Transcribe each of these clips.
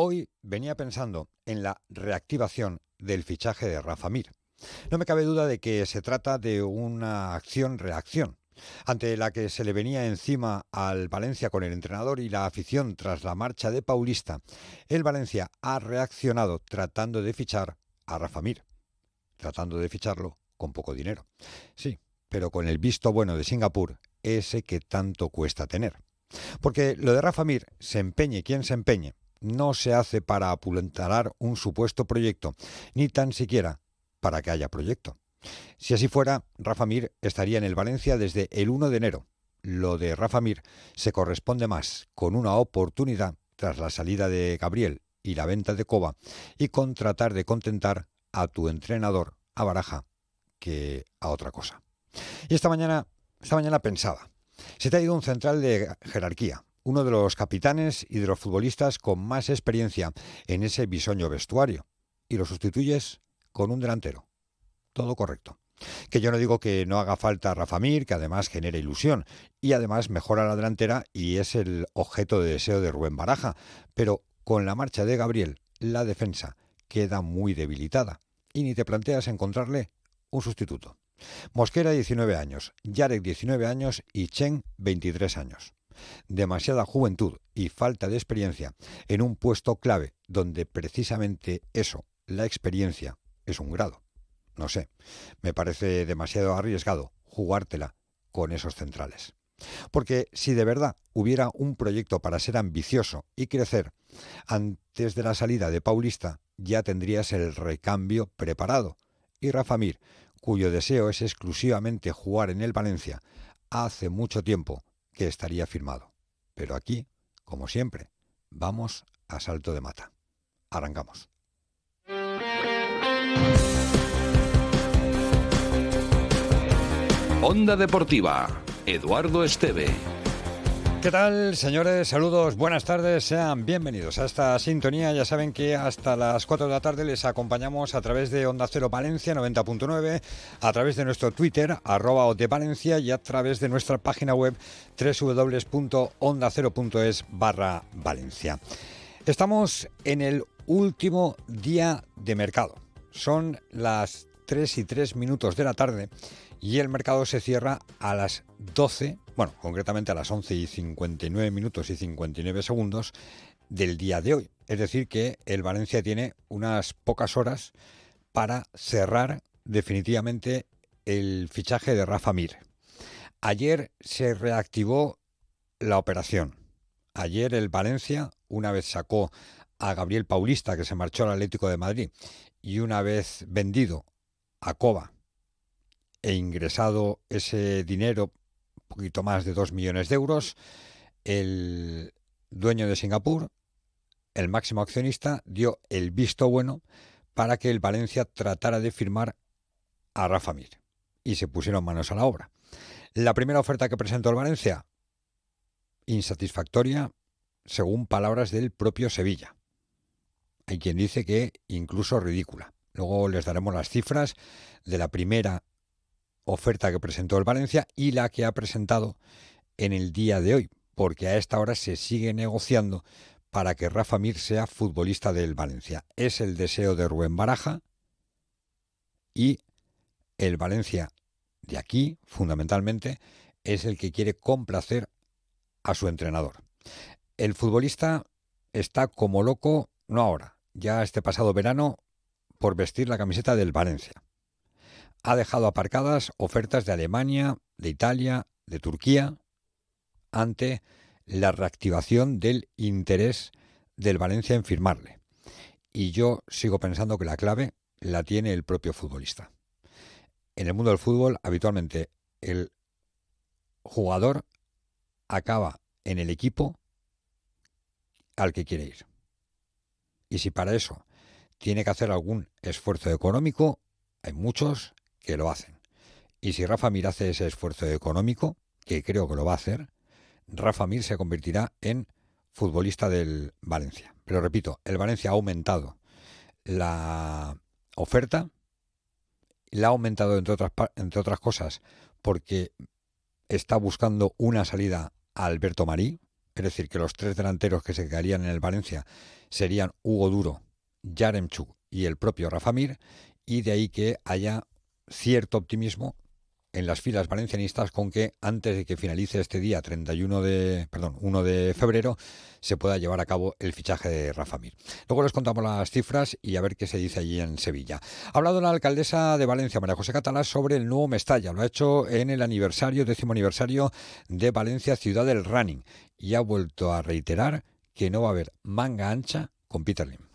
hoy venía pensando en la reactivación del fichaje de Rafa Mir. No me cabe duda de que se trata de una acción-reacción, ante la que se le venía encima al Valencia con el entrenador y la afición tras la marcha de Paulista. El Valencia ha reaccionado tratando de fichar a Rafa Mir, tratando de ficharlo con poco dinero. Sí, pero con el visto bueno de Singapur, ese que tanto cuesta tener. Porque lo de Rafa Mir, se empeñe quien se empeñe, no se hace para apuntalar un supuesto proyecto, ni tan siquiera para que haya proyecto. Si así fuera, Rafa Mir estaría en el Valencia desde el 1 de enero. Lo de Rafa Mir se corresponde más con una oportunidad tras la salida de Gabriel y la venta de Coba y con tratar de contentar a tu entrenador, a Baraja, que a otra cosa. Y esta mañana, esta mañana pensaba, se te ha ido un central de jerarquía, uno de los capitanes y de los futbolistas con más experiencia en ese bisoño vestuario, y lo sustituyes con un delantero. Todo correcto. Que yo no digo que no haga falta Rafa Mir, que además genera ilusión y además mejora la delantera y es el objeto de deseo de Rubén Baraja, pero con la marcha de Gabriel, la defensa queda muy debilitada y ni te planteas encontrarle un sustituto. Mosquera 19 años, Yarek 19 años y Chen 23 años. Demasiada juventud y falta de experiencia en un puesto clave donde precisamente eso, la experiencia, es un grado. No sé, me parece demasiado arriesgado jugártela con esos centrales. Porque si de verdad hubiera un proyecto para ser ambicioso y crecer, antes de la salida de Paulista ya tendrías el recambio preparado. Y Rafa Mir, cuyo deseo es exclusivamente jugar en el Valencia, hace mucho tiempo que estaría firmado. Pero aquí, como siempre, vamos a salto de mata. Arrancamos. Onda Deportiva, Eduardo Esteve. ¿Qué tal, señores? Saludos, buenas tardes, sean bienvenidos a esta sintonía. Ya saben que hasta las 4 de la tarde les acompañamos a través de Onda Cero Valencia 90.9, a través de nuestro Twitter, arroba de Valencia, y a través de nuestra página web www.ondacero.es barra Valencia. Estamos en el último día de mercado. Son las 3 y 3 minutos de la tarde y el mercado se cierra a las 12, bueno, concretamente a las 11 y 59 minutos y 59 segundos del día de hoy. Es decir, que el Valencia tiene unas pocas horas para cerrar definitivamente el fichaje de Rafa Mir. Ayer se reactivó la operación. Ayer el Valencia, una vez sacó a Gabriel Paulista, que se marchó al Atlético de Madrid, y una vez vendido a Coba e ingresado ese dinero, poquito más de 2 millones de euros, el dueño de Singapur, el máximo accionista, dio el visto bueno para que el Valencia tratara de firmar a Rafa Mir. Y se pusieron manos a la obra. La primera oferta que presentó el Valencia, insatisfactoria, según palabras del propio Sevilla. Hay quien dice que incluso ridícula. Luego les daremos las cifras de la primera oferta que presentó el Valencia y la que ha presentado en el día de hoy, porque a esta hora se sigue negociando para que Rafa Mir sea futbolista del Valencia. Es el deseo de Rubén Baraja y el Valencia de aquí, fundamentalmente, es el que quiere complacer a su entrenador. El futbolista está como loco, no ahora, ya este pasado verano, por vestir la camiseta del Valencia ha dejado aparcadas ofertas de Alemania, de Italia, de Turquía, ante la reactivación del interés del Valencia en firmarle. Y yo sigo pensando que la clave la tiene el propio futbolista. En el mundo del fútbol, habitualmente, el jugador acaba en el equipo al que quiere ir. Y si para eso tiene que hacer algún esfuerzo económico, hay muchos que lo hacen. Y si Rafa Mir hace ese esfuerzo económico, que creo que lo va a hacer, Rafa Mir se convertirá en futbolista del Valencia. Pero repito, el Valencia ha aumentado la oferta, la ha aumentado entre otras, entre otras cosas porque está buscando una salida a Alberto Marí, es decir, que los tres delanteros que se quedarían en el Valencia serían Hugo Duro, Yaremchuk y el propio Rafa Mir, y de ahí que haya cierto optimismo en las filas valencianistas con que antes de que finalice este día 31 de, perdón, 1 de febrero se pueda llevar a cabo el fichaje de Rafa Mir. Luego les contamos las cifras y a ver qué se dice allí en Sevilla. Ha hablado la alcaldesa de Valencia, María José Catalá, sobre el nuevo Mestalla. Lo ha hecho en el aniversario, décimo aniversario de Valencia, ciudad del running. Y ha vuelto a reiterar que no va a haber manga ancha con Peter Lim.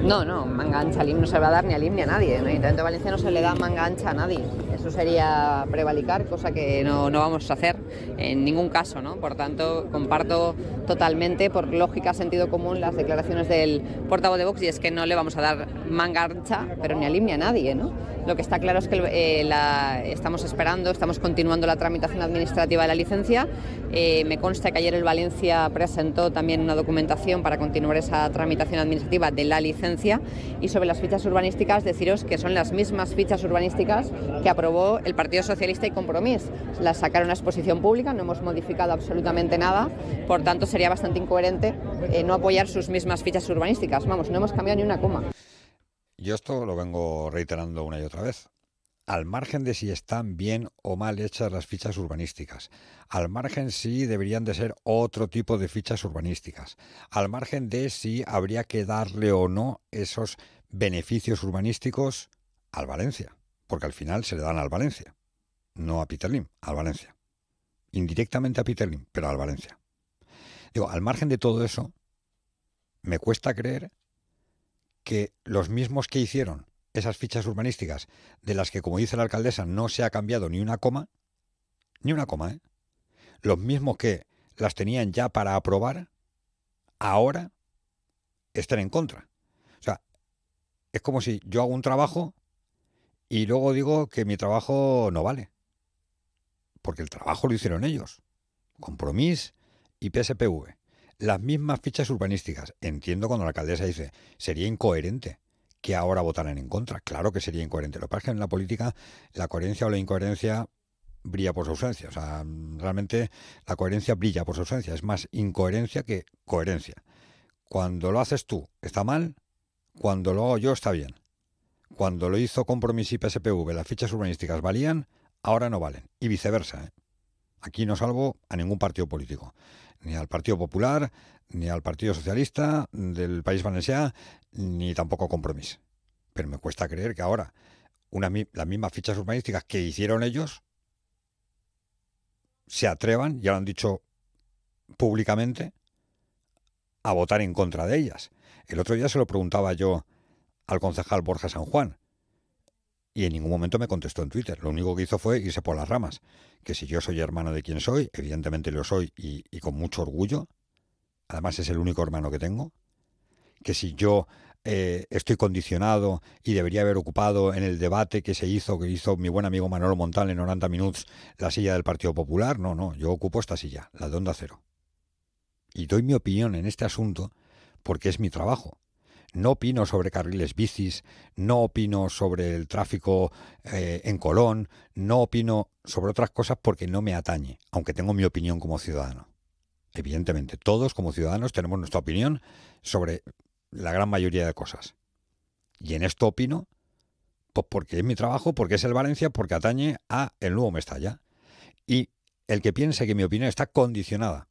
No, no, manga ancha al no se va a dar ni al IM ni a nadie. En el Ayuntamiento de Valencia no se le da manga ancha a nadie. Eso sería prevalicar, cosa que no, no, vamos a hacer en ningún caso. ¿no? Por tanto, comparto totalmente, por lógica, sentido común, las declaraciones del portavoz de Vox y es que no le vamos a dar manga ancha, pero ni al IM ni a nadie. ¿no? Lo que está claro es que eh, estamos esperando, estamos continuando la tramitación administrativa de la licencia. Eh, me consta que ayer el Valencia presentó también una documentación para continuar esa tramitación administrativa de la licencia y sobre las fichas urbanísticas deciros que son las mismas fichas urbanísticas que aprobó el Partido Socialista y Compromís. Las sacaron a exposición pública, no hemos modificado absolutamente nada, por tanto sería bastante incoherente eh, no apoyar sus mismas fichas urbanísticas. Vamos, no hemos cambiado ni una coma. Yo esto lo vengo reiterando una y otra vez. Al margen de si están bien o mal hechas las fichas urbanísticas, al margen si deberían de ser otro tipo de fichas urbanísticas, al margen de si habría que darle o no esos beneficios urbanísticos al Valencia, porque al final se le dan al Valencia, no a Peter Lim, al Valencia. Indirectamente a Peter Lim, pero al Valencia. Digo, al margen de todo eso, me cuesta creer que los mismos que hicieron esas fichas urbanísticas, de las que, como dice la alcaldesa, no se ha cambiado ni una coma, ni una coma, ¿eh? los mismos que las tenían ya para aprobar, ahora estén en contra. O sea, es como si yo hago un trabajo y luego digo que mi trabajo no vale. Porque el trabajo lo hicieron ellos. Compromís y PSPV las mismas fichas urbanísticas. Entiendo cuando la alcaldesa dice, sería incoherente que ahora votaran en contra. Claro que sería incoherente. Lo que pasa es que en la política la coherencia o la incoherencia brilla por su ausencia. O sea, realmente la coherencia brilla por su ausencia. Es más incoherencia que coherencia. Cuando lo haces tú está mal, cuando lo hago yo está bien. Cuando lo hizo Compromiso y PSPV, las fichas urbanísticas valían, ahora no valen. Y viceversa. ¿eh? Aquí no salvo a ningún partido político ni al Partido Popular, ni al Partido Socialista del País Valenciano, ni tampoco Compromís. Pero me cuesta creer que ahora una, las mismas fichas urbanísticas que hicieron ellos se atrevan, ya lo han dicho públicamente, a votar en contra de ellas. El otro día se lo preguntaba yo al concejal Borja San Juan y en ningún momento me contestó en Twitter. Lo único que hizo fue irse por las ramas. Que si yo soy hermano de quien soy, evidentemente lo soy y, con mucho orgullo, además es el único hermano que tengo, que si yo eh, estoy condicionado y debería haber ocupado en el debate que se hizo, que hizo mi buen amigo Manolo Montal en 90 minutos, la silla del Partido Popular, no, no, yo ocupo esta silla, la de Onda Cero. Y doy mi opinión en este asunto porque es mi trabajo no opino sobre carriles bicis, no opino sobre el tráfico eh, en Colón, no opino sobre otras cosas porque no me atañe, aunque tengo mi opinión como ciudadano. Evidentemente, todos como ciudadanos tenemos nuestra opinión sobre la gran mayoría de cosas. Y en esto opino, pues porque es mi trabajo, porque es el Valencia, porque atañe a el nuevo Mestalla. Y el que piense que mi opinión está condicionada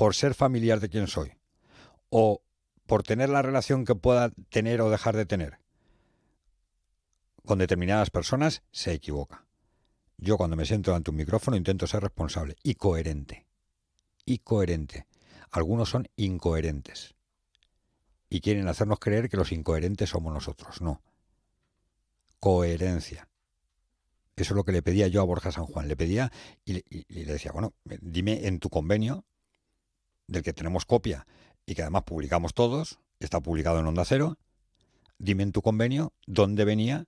por ser familiar de quien soy o por tener la relación que pueda tener o dejar de tener con determinadas personas, se equivoca. Yo cuando me siento ante un micrófono intento ser responsable y coherente. Y coherente. Algunos son incoherentes. Y quieren hacernos creer que los incoherentes somos nosotros. No. Coherencia. Eso es lo que le pedía yo a Borja San Juan. Le pedía y, y le decía, bueno, dime en tu convenio del que tenemos copia y que además publicamos todos, está publicado en Onda Cero, dime en tu convenio dónde venía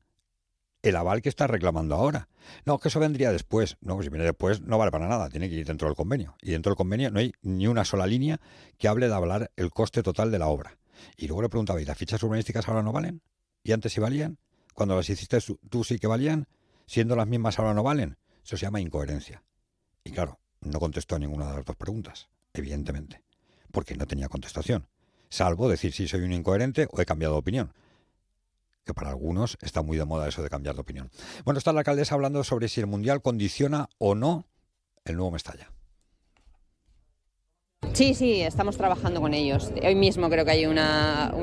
el aval que estás reclamando ahora. No, que eso vendría después. No, si viene después no vale para nada, tiene que ir dentro del convenio. Y dentro del convenio no hay ni una sola línea que hable de hablar el coste total de la obra. Y luego le preguntaba, ¿y las fichas urbanísticas ahora no valen? ¿Y antes sí valían? Cuando las hiciste tú sí que valían, siendo las mismas ahora no valen. Eso se llama incoherencia. Y claro, no contestó a ninguna de las dos preguntas, evidentemente, porque no tenía contestación, salvo decir si soy un incoherente o he cambiado de opinión que para algunos está muy de moda eso de cambiar de opinión. Bueno, está la alcaldesa hablando sobre si el Mundial condiciona o no el nuevo Mestalla. Sí, sí, estamos trabajando con ellos. Hoy mismo creo que hay un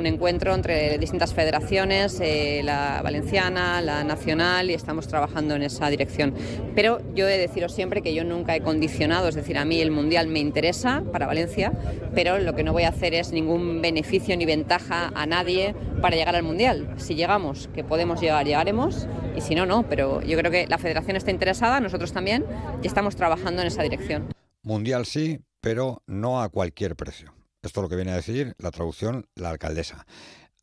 encuentro entre distintas federaciones, eh, la valenciana, la nacional, y estamos trabajando en esa dirección. Pero yo he de deciros siempre que yo nunca he condicionado, es decir, a mí el Mundial me interesa para Valencia, pero lo que no voy a hacer es ningún beneficio ni ventaja a nadie para llegar al Mundial. Si llegamos, que podemos llegar, llegaremos, y si no, no. Pero yo creo que la federación está interesada, nosotros también, y estamos trabajando en esa dirección. Mundial sí, pero no a cualquier precio. Esto es lo que viene a decir la traducción la alcaldesa.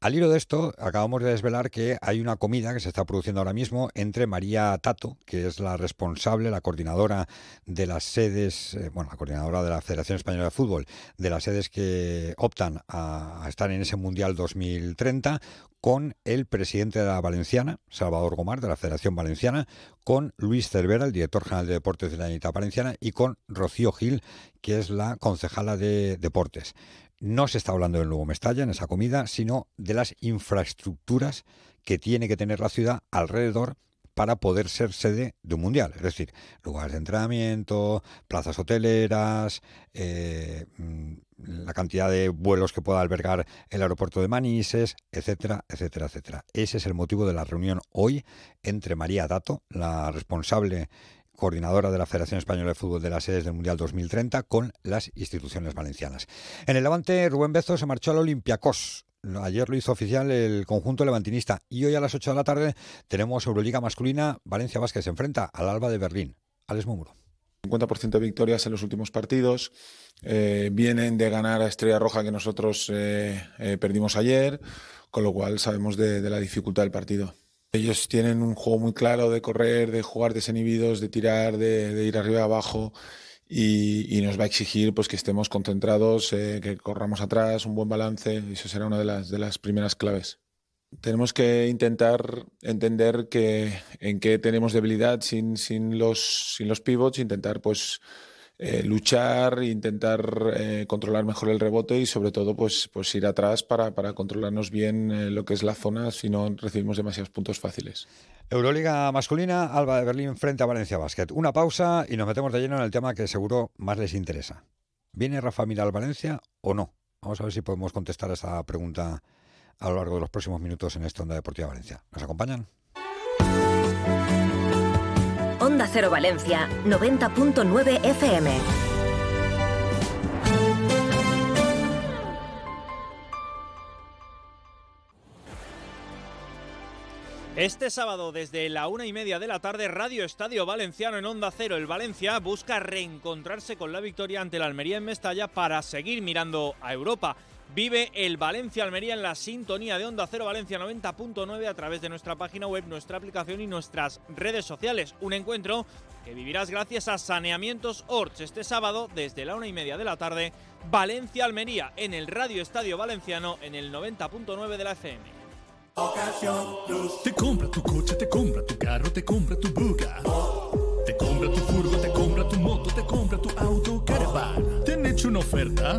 Al hilo de esto, acabamos de desvelar que hay una comida que se está produciendo ahora mismo entre María Tato, que es la responsable, la coordinadora de las sedes, eh, bueno, la coordinadora de la Federación Española de Fútbol, de las sedes que optan a, estar en ese Mundial 2030, con el presidente de la Valenciana, Salvador Gomar, de la Federación Valenciana, con Luis Cervera, el director general de Deportes de la Unidad Valenciana, y con Rocío Gil, que es la concejala de Deportes no se está hablando del nuevo Mestalla en esa comida, sino de las infraestructuras que tiene que tener la ciudad alrededor para poder ser sede de un mundial. Es decir, lugares de entrenamiento, plazas hoteleras, eh, mm, la cantidad de vuelos que pueda albergar el aeropuerto de Manises, etcétera, etcétera, etcétera. Ese es el motivo de la reunión hoy entre María Dato, la responsable coordinadora de la Federación Española de Fútbol de las sedes del Mundial 2030 con las instituciones valencianas. En el Levante, Rubén Bezo se marchó al Olympiacos. Ayer lo hizo oficial el conjunto levantinista y hoy a las 8 de la tarde tenemos Euroliga masculina. Valencia Vázquez se enfrenta al Alba de Berlín. Alex Mumuro. 50% de victorias en los últimos partidos. Eh, vienen de ganar a Estrella Roja que nosotros eh, eh, perdimos ayer, con lo cual sabemos de la dificultad del partido. Ellos tienen un juego muy claro de correr, de jugar desinhibidos, de tirar, de, ir arriba y abajo. Y, nos va a exigir pues que estemos concentrados, eh, que corramos atrás, un buen balance. Eso será una de las, de las primeras claves. Tenemos que intentar entender que, en qué tenemos debilidad sin, sin, los, sin los pivots, intentar pues eh, luchar, intentar eh, controlar mejor el rebote y sobre todo pues, pues ir atrás para, para controlarnos bien eh, lo que es la zona si no recibimos demasiados puntos fáciles. Euroliga masculina, Alba de Berlín frente a Valencia Basket. Una pausa y nos metemos de lleno en el tema que seguro más les interesa. ¿Viene Rafa Mira al Valencia o no? Vamos a ver si podemos contestar esa pregunta a lo largo de los próximos minutos en esta Onda Deportiva Valencia. ¿Nos acompañan? Cero Valencia, 90.9 FM. Este sábado, desde la una y media de la tarde, Radio Estadio Valenciano en Onda Cero. El Valencia busca reencontrarse con la victoria ante la Almería en Mestalla para seguir mirando a Europa. Vive el Valencia Almería en la sintonía de Onda Cero Valencia 90.9 a través de nuestra página web, nuestra aplicación y nuestras redes sociales. Un encuentro que vivirás gracias a Saneamientos Orch este sábado desde la una y media de la tarde. Valencia Almería en el Radio Estadio Valenciano en el 90.9 de la FM. Te compra tu coche, te compra tu carro, te compra tu buga. Te compra tu furgo, te compra tu moto, te compra tu auto, caravana. ¿Te han hecho una oferta?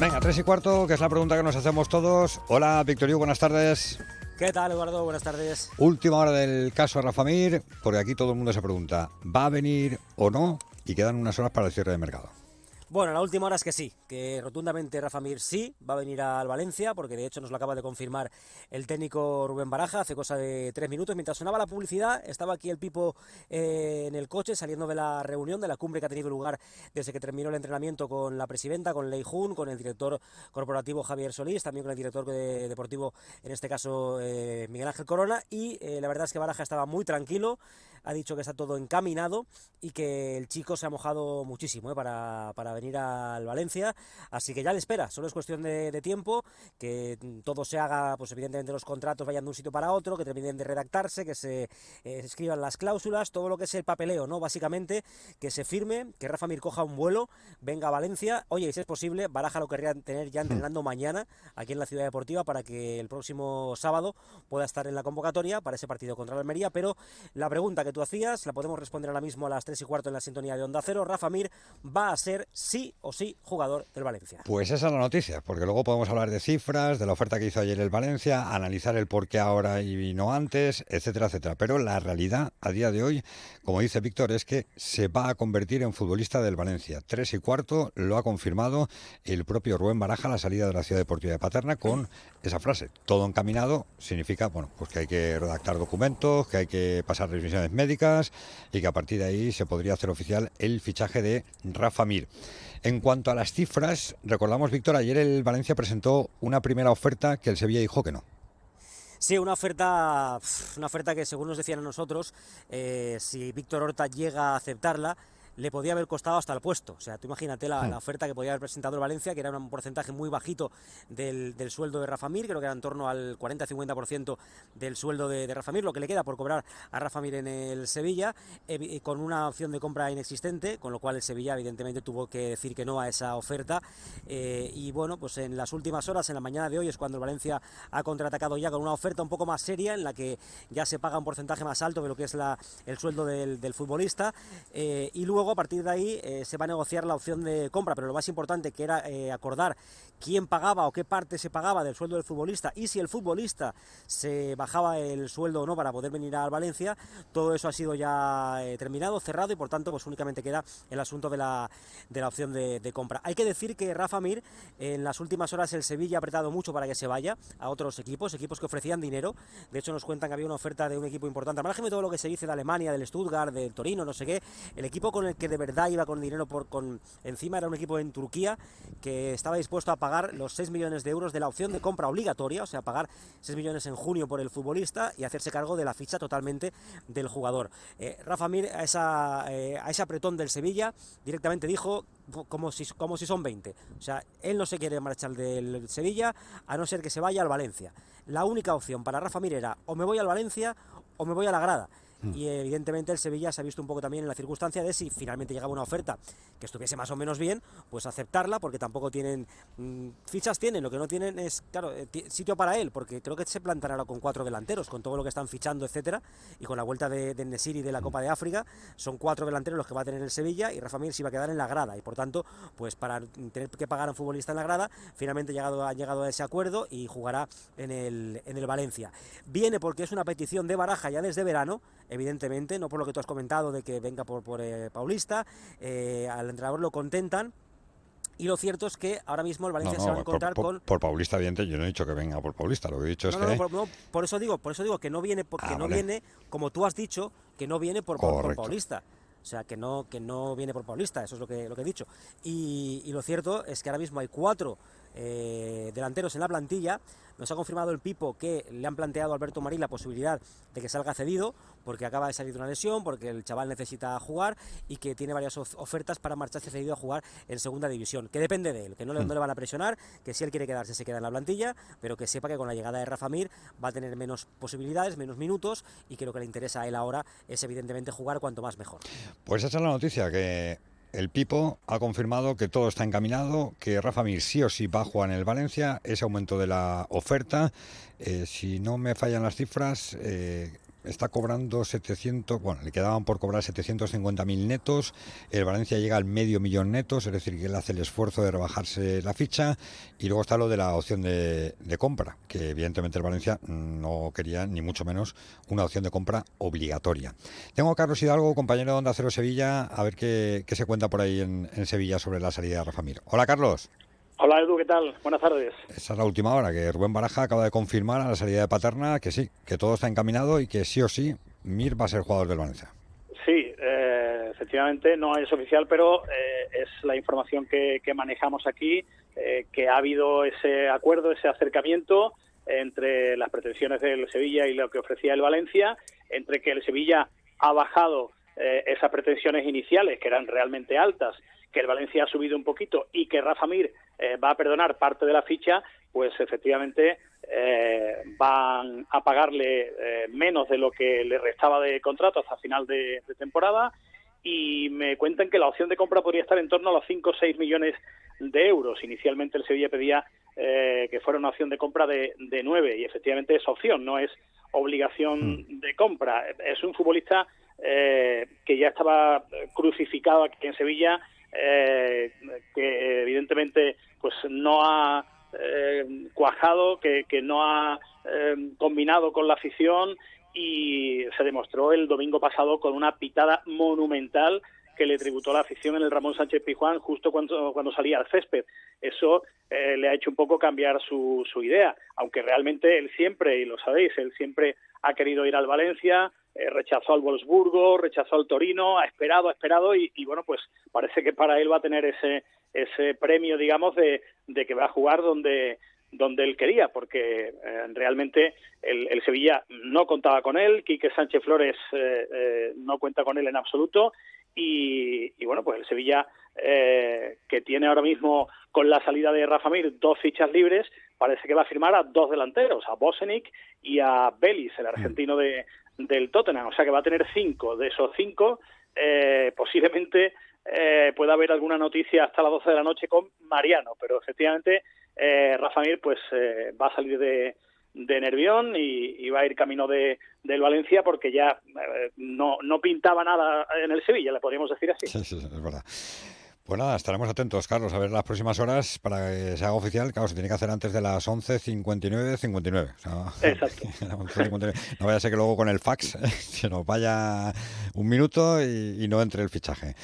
Venga, tres y cuarto, que es la pregunta que nos hacemos todos. Hola, Victorio, buenas tardes. ¿Qué tal, Eduardo? Buenas tardes. Última hora del caso Rafa Mir, porque aquí todo el mundo se pregunta, ¿va a venir o no? Y quedan unas horas para el cierre de mercado. Bueno, la última hora es que sí, que rotundamente Rafa Mir sí va a venir al Valencia, porque de hecho nos lo acaba de confirmar el técnico Rubén Baraja hace cosa de tres minutos. Mientras sonaba la publicidad, estaba aquí el Pipo eh, en el coche saliendo de la reunión, de la cumbre que ha tenido lugar desde que terminó el entrenamiento con la presidenta, con Lei Jun, con el director corporativo Javier Solís, también con el director de, deportivo, en este caso eh, Miguel Ángel Corona, y eh, la verdad es que Baraja estaba muy tranquilo, ha dicho que está todo encaminado y que el chico se ha mojado muchísimo para, para venir al Valencia, así que ya le espera, solo es cuestión de, de, tiempo, que todo se haga, pues evidentemente los contratos vayan de un sitio para otro, que terminen de redactarse, que se eh, escriban las cláusulas, todo lo que es el papeleo, ¿no? Básicamente, que se firme, que Rafa Mir coja un vuelo, venga a Valencia, oye, y si es posible, Baraja lo querría tener ya entrenando mañana aquí en la Ciudad Deportiva para que el próximo sábado pueda estar en la convocatoria para ese partido contra la Almería, pero la pregunta que tú hacías, la podemos responder ahora mismo a las 3 y cuarto en la sintonía de Onda Cero, Rafa Mir va a ser sí o sí jugador del Valencia. Pues esa es la noticia, porque luego podemos hablar de cifras, de la oferta que hizo ayer el Valencia, analizar el por qué ahora y no antes, etcétera, etcétera. Pero la realidad a día de hoy, como dice Víctor, es que se va a convertir en futbolista del Valencia. Tres y cuarto lo ha confirmado el propio Rubén Baraja la salida de la Ciudad Deportiva de Paterna con esa frase. Todo encaminado significa, bueno, pues que hay que redactar documentos, que hay que pasar revisiones médicas y que a partir de ahí se podría hacer oficial el fichaje de Rafa Mir. En cuanto a las cifras, recordamos, Víctor, ayer el Valencia presentó una primera oferta que el Sevilla dijo que no. Sí, una oferta, una oferta que según nos decían a nosotros, eh, si Víctor Horta llega a aceptarla, le podía haber costado hasta el puesto. O sea, tú imagínate la, la oferta que podía haber presentado el Valencia, que era un porcentaje muy bajito del, del sueldo de Rafa Mir, creo que era en torno al 40-50% del sueldo de, de, Rafa Mir, lo que le queda por cobrar a Rafa Mir en el Sevilla, eh, con una opción de compra inexistente, con lo cual el Sevilla evidentemente tuvo que decir que no a esa oferta. Eh, y bueno, pues en las últimas horas, en la mañana de hoy, es cuando el Valencia ha contraatacado ya con una oferta un poco más seria, en la que ya se paga un porcentaje más alto de lo que es la, el sueldo del, del futbolista. Eh, y luego a partir de ahí eh, se va a negociar la opción de compra, pero lo más importante que era eh, acordar quién pagaba o qué parte se pagaba del sueldo del futbolista y si el futbolista se bajaba el sueldo o no para poder venir al Valencia, todo eso ha sido ya eh, terminado, cerrado y por tanto pues únicamente queda el asunto de la, de la opción de, compra. Hay que decir que Rafa Mir en las últimas horas el Sevilla ha apretado mucho para que se vaya a otros equipos, equipos que ofrecían dinero, de hecho nos cuentan que había una oferta de un equipo importante, al margen todo lo que se dice de Alemania, del Stuttgart, del Torino, no sé qué, el equipo con el que de verdad iba con dinero por con encima era un equipo en Turquía que estaba dispuesto a pagar los 6 millones de euros de la opción de compra obligatoria, o sea, pagar 6 millones en junio por el futbolista y hacerse cargo de la ficha totalmente del jugador. Eh, Rafa Mir a, esa, eh, a ese apretón del Sevilla directamente dijo como si, como si son 20. O sea, él no se quiere marchar del Sevilla a no ser que se vaya al Valencia. La única opción para Rafa Mir era o me voy al Valencia o me voy a la grada y evidentemente el Sevilla se ha visto un poco también en la circunstancia de si finalmente llegaba una oferta que estuviese más o menos bien, pues aceptarla porque tampoco tienen mmm, fichas tienen, lo que no tienen es claro, eh, sitio para él, porque creo que se plantará ahora con cuatro delanteros, con todo lo que están fichando, etcétera, y con la vuelta de, de Nesiri de la Copa de África, son cuatro delanteros los que va a tener el Sevilla y Rafa Mir se iba a quedar en la grada. Y por tanto, pues para tener que pagar a un futbolista en la grada, finalmente ha llegado, ha llegado a ese acuerdo y jugará en el, en el Valencia. Viene porque es una petición de Baraja ya desde verano, evidentemente, no por lo que tú has comentado de que venga por, por eh, Paulista, eh, al entrenador lo contentan. Y lo cierto es que ahora mismo el Valencia no, no, se va a encontrar por, con. Por, por Paulista, evidente, yo no he dicho que venga por Paulista, lo que he dicho no, es no, que. por, por, eso digo, por eso digo que no viene, porque ah, no vale. viene, como tú has dicho, que no viene por, por Paulista. O sea, que no, que no viene por Paulista, eso es lo que, lo que he dicho. Y, y lo cierto es que ahora mismo hay cuatro eh, delanteros en la plantilla. Nos ha confirmado el Pipo que le han planteado a Alberto Marín la posibilidad de que salga cedido, porque acaba de salir de una lesión, porque el chaval necesita jugar y que tiene varias ofertas para marcharse cedido a jugar en segunda división. Que depende de él, que no le, no le van a presionar, que si él quiere quedarse se queda en la plantilla, pero que sepa que con la llegada de Rafa Mir va a tener menos posibilidades, menos minutos y que lo que le interesa a él ahora es evidentemente jugar cuanto más mejor. Pues esa es la noticia, que el Pipo ha confirmado que todo está encaminado, que Rafa Mir sí o sí va a jugar en el Valencia, ese aumento de la oferta, eh, si no me fallan las cifras, eh, está cobrando 700, bueno, le quedaban por cobrar 750.000 netos, el Valencia llega al medio millón netos, es decir, que él hace el esfuerzo de rebajarse la ficha, y luego está lo de la opción de, compra, que evidentemente el Valencia no quería ni mucho menos una opción de compra obligatoria. Tengo a Carlos Hidalgo, compañero de Onda Cero Sevilla, a ver qué, se cuenta por ahí en, en Sevilla sobre la salida de Rafa Mir. Hola Carlos. Hola Edu, ¿qué tal? Buenas tardes. Esa es la última hora, que Rubén Baraja acaba de confirmar a la salida de Paterna que sí, que todo está encaminado y que sí o sí Mir va a ser jugador del Valencia. Sí, eh, efectivamente no es oficial, pero eh, es la información que, manejamos aquí, eh, que ha habido ese acuerdo, ese acercamiento entre las pretensiones del Sevilla y lo que ofrecía el Valencia, entre que el Sevilla ha bajado esas pretensiones iniciales, que eran realmente altas, que el Valencia ha subido un poquito y que Rafa Mir eh, va a perdonar parte de la ficha, pues efectivamente eh, van a pagarle eh, menos de lo que le restaba de contrato hasta final de, temporada y me cuentan que la opción de compra podría estar en torno a los 5 o 6 millones de euros. Inicialmente el Sevilla pedía que fuera una opción de compra de, de 9 y efectivamente es opción, no es obligación mm. de compra. Es un futbolista que ya estaba crucificado aquí en Sevilla eh, que evidentemente pues no ha eh, cuajado, que, no ha eh, combinado con la afición y se demostró el domingo pasado con una pitada monumental que le tributó la afición en el Ramón Sánchez Pijuán justo cuando, cuando salía al césped. Eso le ha hecho un poco cambiar su, su idea, aunque realmente él siempre, y lo sabéis, él siempre ha querido ir al Valencia, eh, rechazó al Wolfsburgo, rechazó al Torino, ha esperado, ha esperado y, bueno, pues parece que para él va a tener ese, ese premio, digamos, de, que va a jugar donde, donde él quería, porque eh, realmente el, Sevilla no contaba con él, Quique Sánchez Flores eh, no cuenta con él en absoluto y, bueno, pues el Sevilla que tiene ahora mismo con la salida de Rafa Mir dos fichas libres, parece que va a firmar a dos delanteros, a Bosenic y a Belis, el argentino de, del Tottenham, o sea que va a tener cinco. De esos cinco, eh, posiblemente eh, pueda haber alguna noticia hasta las 12 de la noche con Mariano, pero efectivamente eh, Rafa Mir pues eh, va a salir de, de Nervión y, va a ir camino de, del Valencia porque ya no, no pintaba nada en el Sevilla, le podríamos decir así. Sí, sí, es verdad. Pues nada, estaremos atentos, Carlos, a ver las próximas horas para que se haga oficial. Claro, se tiene que hacer antes de las 11.59, 59. Exacto. No vaya a ser que luego con el fax se nos vaya un minuto y, no entre el fichaje.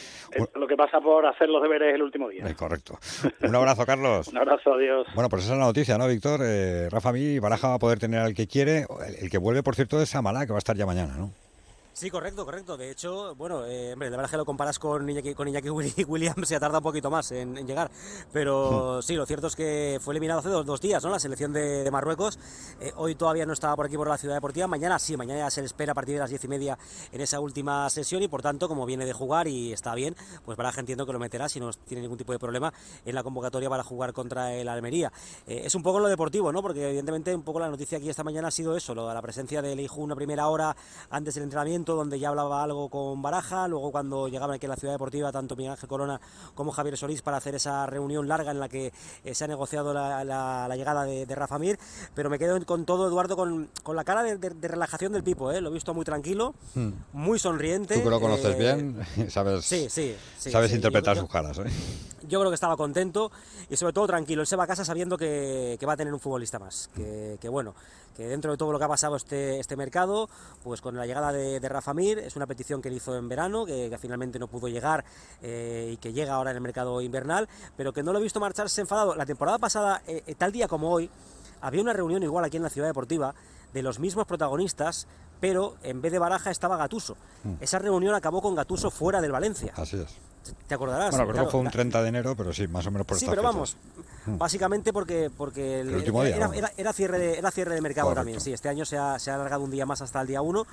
lo que pasa por hacer los deberes el último día. Eh, correcto. Un abrazo, Carlos. un abrazo, adiós. Bueno, pues esa es la noticia, ¿no, Víctor? Eh, Rafa Mí, Baraja va a poder tener al que quiere. El, que vuelve, por cierto, es Amalá, que va a estar ya mañana, ¿no? Sí, correcto, correcto. De hecho, bueno, eh, hombre, la verdad es que lo comparas con Iñaki, con Iñaki Williams, se tarda un poquito más en, llegar. Pero hmm. sí, lo cierto es que fue eliminado hace dos, días, ¿no? La selección de, Marruecos. Eh, hoy todavía no estaba por aquí por la ciudad deportiva. Mañana sí, mañana ya se le espera a partir de las diez y media en esa última sesión. Y por tanto, como viene de jugar y está bien, pues Baraja entiendo que lo meterá si no tiene ningún tipo de problema en la convocatoria para jugar contra el Almería. Eh, es un poco lo deportivo, ¿no? Porque evidentemente un poco la noticia aquí esta mañana ha sido eso, lo de la presencia de Leiju una primera hora antes del entrenamiento, donde ya hablaba algo con Baraja, luego cuando llegaban aquí a la ciudad deportiva tanto Miguel Ángel Corona como Javier Solís para hacer esa reunión larga en la que eh, se ha negociado la, llegada de, Rafa Mir, pero me quedo con todo Eduardo con, con la cara de, relajación del Pipo, ¿eh? lo he visto muy tranquilo, hmm. muy sonriente. Tú que lo conoces eh, bien, sabes, sí, sí, sabes interpretar sus caras. ¿eh? Yo creo que estaba contento y sobre todo tranquilo, él se va a casa sabiendo que, que va a tener un futbolista más, que, que bueno que dentro de todo lo que ha pasado este, este mercado, pues con la llegada de, Rafa Mir, es una petición que él hizo en verano, que, finalmente no pudo llegar eh, y que llega ahora en el mercado invernal, pero que no lo he visto marcharse enfadado. La temporada pasada, eh, eh, tal día como hoy, había una reunión igual aquí en la ciudad deportiva de los mismos protagonistas, pero en vez de Baraja estaba Gatuso. Mm. Esa reunión acabó con Gatuso fuera del Valencia. Así es te acordarás. Bueno, creo que fue un 30 de enero, pero sí, más o menos por Sí, estas pero vamos, básicamente porque, porque el- último día, era, vamos. era- era cierre de, era cierre de mercado Correcto. también. Sí, este año se ha, se ha alargado un día más hasta el día 1,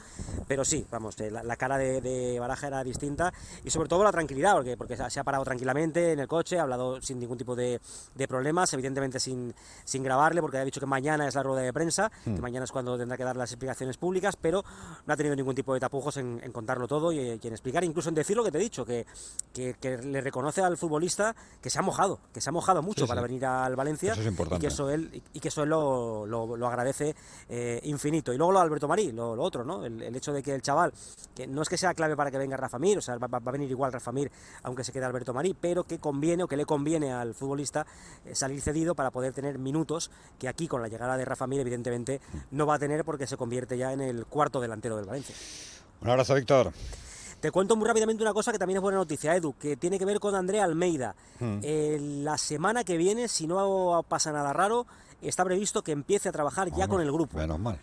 pero sí, vamos, eh, la, la cara de, de Baraja era distinta y sobre todo la tranquilidad, porque, porque se ha- parado tranquilamente en el coche, ha hablado sin ningún tipo de, de problemas, evidentemente sin, sin grabarle, porque ha dicho que mañana es la rueda de prensa, que mañana es cuando tendrá que dar las explicaciones públicas, pero no ha tenido ningún tipo de tapujos en, en contarlo todo y, y en explicar, incluso en decir lo que te he dicho, que, que, que le reconoce al futbolista que se ha mojado, que se ha mojado mucho Sí, para sí. venir al Valencia Eso es importante. y que eso él, y que eso él lo, lo- lo agradece eh, infinito. Y luego lo de Alberto Marí, lo, lo otro, ¿no? El, el hecho de que el chaval, que no es que sea clave para que venga Rafa Mir, o sea, va, va- va a venir igual Rafa Mir, aunque se quede Alberto Marí, pero que conviene o que le conviene al futbolista eh, salir cedido para poder tener minutos que aquí con la llegada de Rafa Mir evidentemente no va a tener porque se convierte ya en el cuarto delantero del Valencia. Un abrazo, Víctor. Te cuento muy rápidamente una cosa que también es buena noticia, Edu, que tiene que ver con Andrea Almeida. Hmm. Eh, la semana que viene, si no pasa nada raro, está previsto que empiece a trabajar ya con el grupo. Menos mal.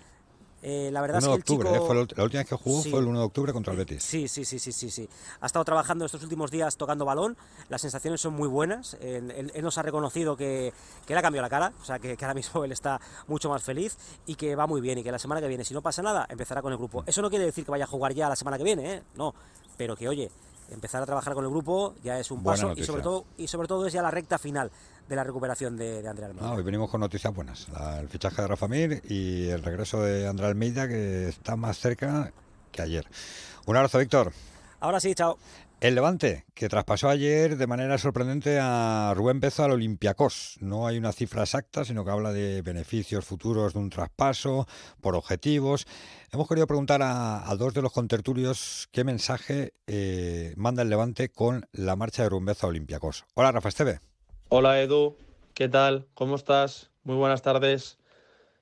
Eh, la verdad 1 de es que el octubre, chico... ¿eh? Fue la, última vez que jugó Sí. fue el 1 de octubre contra el Betis. Sí, sí, sí, sí, sí, sí. Ha estado trabajando estos últimos días tocando balón. Las sensaciones son muy buenas. Él, él- él nos ha reconocido que, que le ha cambiado la cara, o sea, que, que ahora mismo él está mucho más feliz y que va muy bien y que la semana que viene, si no pasa nada, empezará con el grupo. Eso no quiere decir que vaya a jugar ya la semana que viene, ¿eh? No, pero que oye, empezar a trabajar con el grupo ya es un Buena paso y sobre todo y sobre todo es ya la recta final de la recuperación de, de Andrea Almeida. Ah, hoy venimos con noticias buenas. La- el fichaje de Rafa Mir y el regreso de André Almeida, que está más cerca que ayer. Un abrazo, Víctor. Ahora sí, chao. El Levante, que traspasó ayer de manera sorprendente a Rubén Bezo al Olympiacos. No hay una cifra exacta, sino que habla de beneficios futuros de un traspaso, por objetivos. Hemos querido preguntar a, a dos de los contertulios qué mensaje eh, manda el Levante con la marcha de Rubén Bezo a Olympiacos. Hola, Rafa Esteve. Hola Edu, ¿qué tal? ¿Cómo estás? Muy buenas tardes.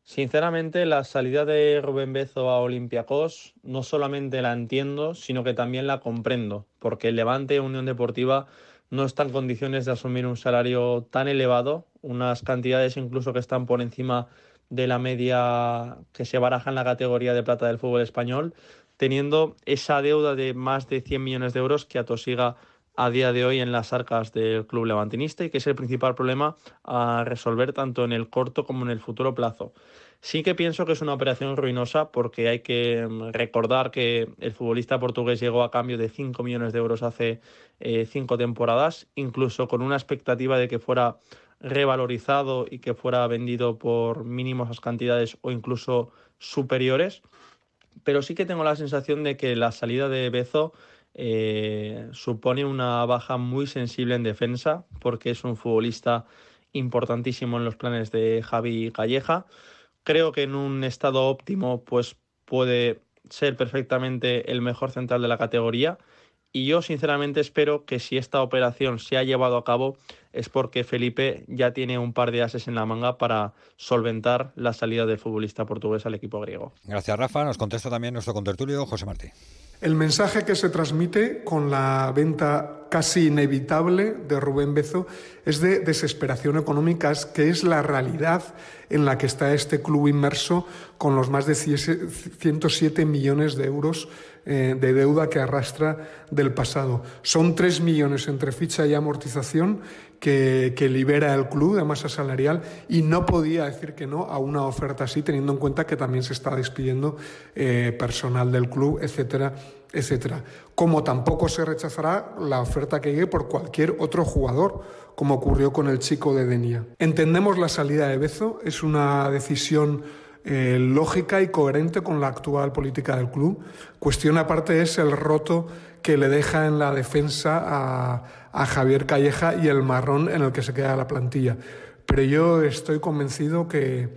Sinceramente, la salida de Rubén Bezo a Olympiacos no solamente la entiendo, sino que también la comprendo, porque el Levante Unión Deportiva no está en condiciones de asumir un salario tan elevado, unas cantidades incluso que están por encima de la media que se baraja en la categoría de plata del fútbol español, teniendo esa deuda de más de 100 millones de euros que atosiga a día de hoy en las arcas del club levantinista y que es el principal problema a resolver tanto en el corto como en el futuro plazo. Sí que pienso que es una operación ruinosa porque hay que mm, recordar que el futbolista portugués llegó a cambio de 5 millones de euros hace eh, cinco temporadas, incluso con una expectativa de que fuera revalorizado y que fuera vendido por mínimos cantidades o incluso superiores. Pero sí que tengo la sensación de que la salida de Bezo eh, supone una baja muy sensible en defensa porque es un futbolista importantísimo en los planes de Javi Calleja. Creo que en un estado óptimo pues puede ser perfectamente el mejor central de la categoría y yo sinceramente espero que si esta operación se ha llevado a cabo es porque Felipe ya tiene un par de ases en la manga para solventar la salida del futbolista portugués al equipo griego. Gracias, Rafa. Nos contesta también nuestro contertulio, José Martí. El mensaje que se transmite con la venta casi inevitable de Rubén Bezo es de desesperación económica, es que es la realidad en la que está este club inmerso con los más de 107 millones de euros eh, de deuda que arrastra del pasado. Son 3 millones entre ficha y amortización que, libera el club de masa salarial y no podía decir que no a una oferta así, teniendo en cuenta que también se está despidiendo eh, personal del club, etcétera, etcétera. Como tampoco se rechazará la oferta que llegue por cualquier otro jugador, como ocurrió con el chico de Denia. Entendemos la salida de Bezo, es una decisión eh, lógica y coherente con la actual política del club. Cuestión aparte es el roto que le deja en la defensa a, Javier Calleja y el marrón en el que se queda la plantilla. Pero yo estoy convencido que,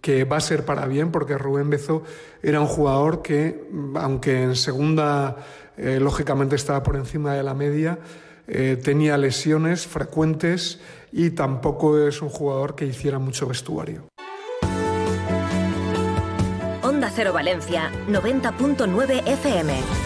que va a ser para bien porque Rubén Bezo era un jugador que, aunque en segunda eh, lógicamente estaba por encima de la media, eh, tenía lesiones frecuentes y tampoco es un jugador que hiciera mucho vestuario. Valencia, 90.9 FM.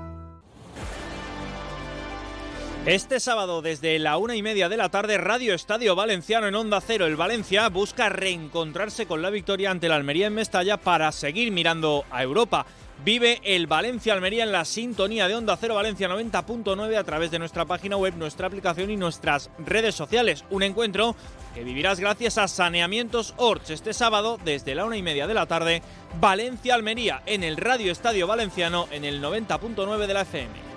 Este sábado, desde la una y media de la tarde, Radio Estadio Valenciano en Onda Cero. El Valencia busca reencontrarse con la victoria ante la Almería en Mestalla para seguir mirando a Europa. Vive el Valencia Almería en la sintonía de Onda Cero Valencia 90.9 a través de nuestra página web, nuestra aplicación y nuestras redes sociales. Un encuentro que vivirás gracias a Saneamientos Orts este sábado desde la una y media de la tarde. Valencia Almería en el Radio Estadio Valenciano en el 90.9 de la FM.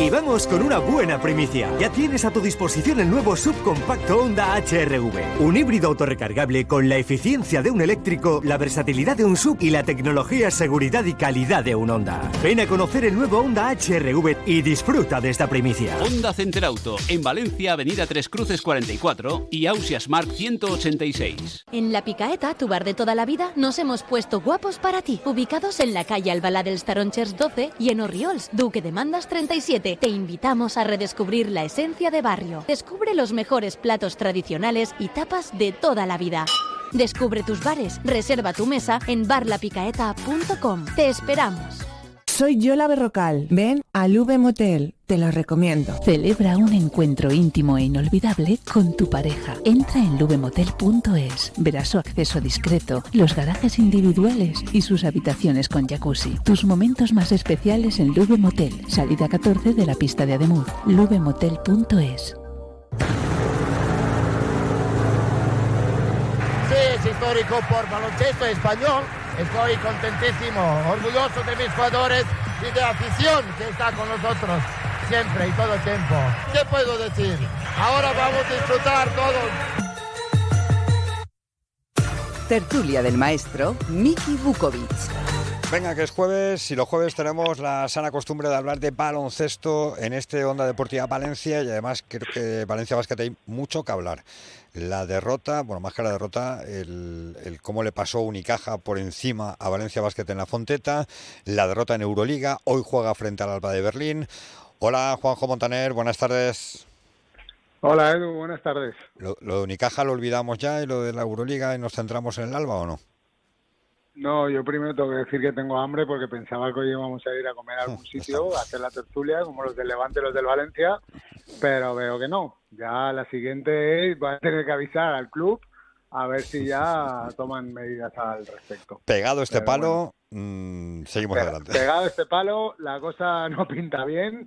Y vamos con una buena primicia. Ya tienes a tu disposición el nuevo subcompacto Honda HRV. Un híbrido autorrecargable con la eficiencia de un eléctrico, la versatilidad de un sub y la tecnología, seguridad y calidad de un Honda. Ven a conocer el nuevo Honda HRV y disfruta de esta primicia. Honda Center Auto, en Valencia, Avenida Tres Cruces 44 y Ausias Mark 186. En La Picaeta, tu bar de toda la vida, nos hemos puesto guapos para ti. Ubicados en la calle Albalá del Staronchers 12 y en Orriols, Duque de Mandas 37 te invitamos a redescubrir la esencia de barrio. Descubre los mejores platos tradicionales y tapas de toda la vida. Descubre tus bares, reserva tu mesa en barlapicaeta.com. Te esperamos. Soy Yola Berrocal. Ven al V Motel. Te lo recomiendo. Celebra un encuentro íntimo e inolvidable con tu pareja. Entra en lubemotel.es. Verás su acceso discreto, los garajes individuales y sus habitaciones con jacuzzi. Tus momentos más especiales en Lube Motel. Salida 14 de la pista de Ademuz. lubemotel.es. Sí, es histórico por baloncesto español. Estoy contentísimo, orgulloso de mis jugadores y de la afición que está con nosotros siempre y todo el tiempo. ¿Qué puedo decir? Ahora vamos a disfrutar todos. Tertulia del maestro Miki Vukovic. Venga, que es jueves y los jueves tenemos la sana costumbre de hablar de baloncesto en este Onda Deportiva Valencia y además creo que Valencia Basket hay mucho que hablar. La derrota, bueno, más que la derrota, el, el cómo le pasó Unicaja por encima a Valencia Basket en la Fonteta, la derrota en Euroliga, hoy juega frente al Alba de Berlín. Hola Juanjo Montaner, buenas tardes. Hola Edu, buenas tardes. ¿Lo, lo de Unicaja lo olvidamos ya y lo de la Euroliga y nos centramos en el Alba o no? No, yo primero tengo que decir que tengo hambre porque pensaba que hoy íbamos a ir a comer a algún sitio, a hacer la tertulia, como los del Levante y los del Valencia, pero veo que no. Ya la siguiente es, voy a tener que avisar al club a ver si ya toman medidas al respecto. Pegado este Pero palo, mm, seguimos Pe- adelante. Pegado este palo, la cosa no pinta bien,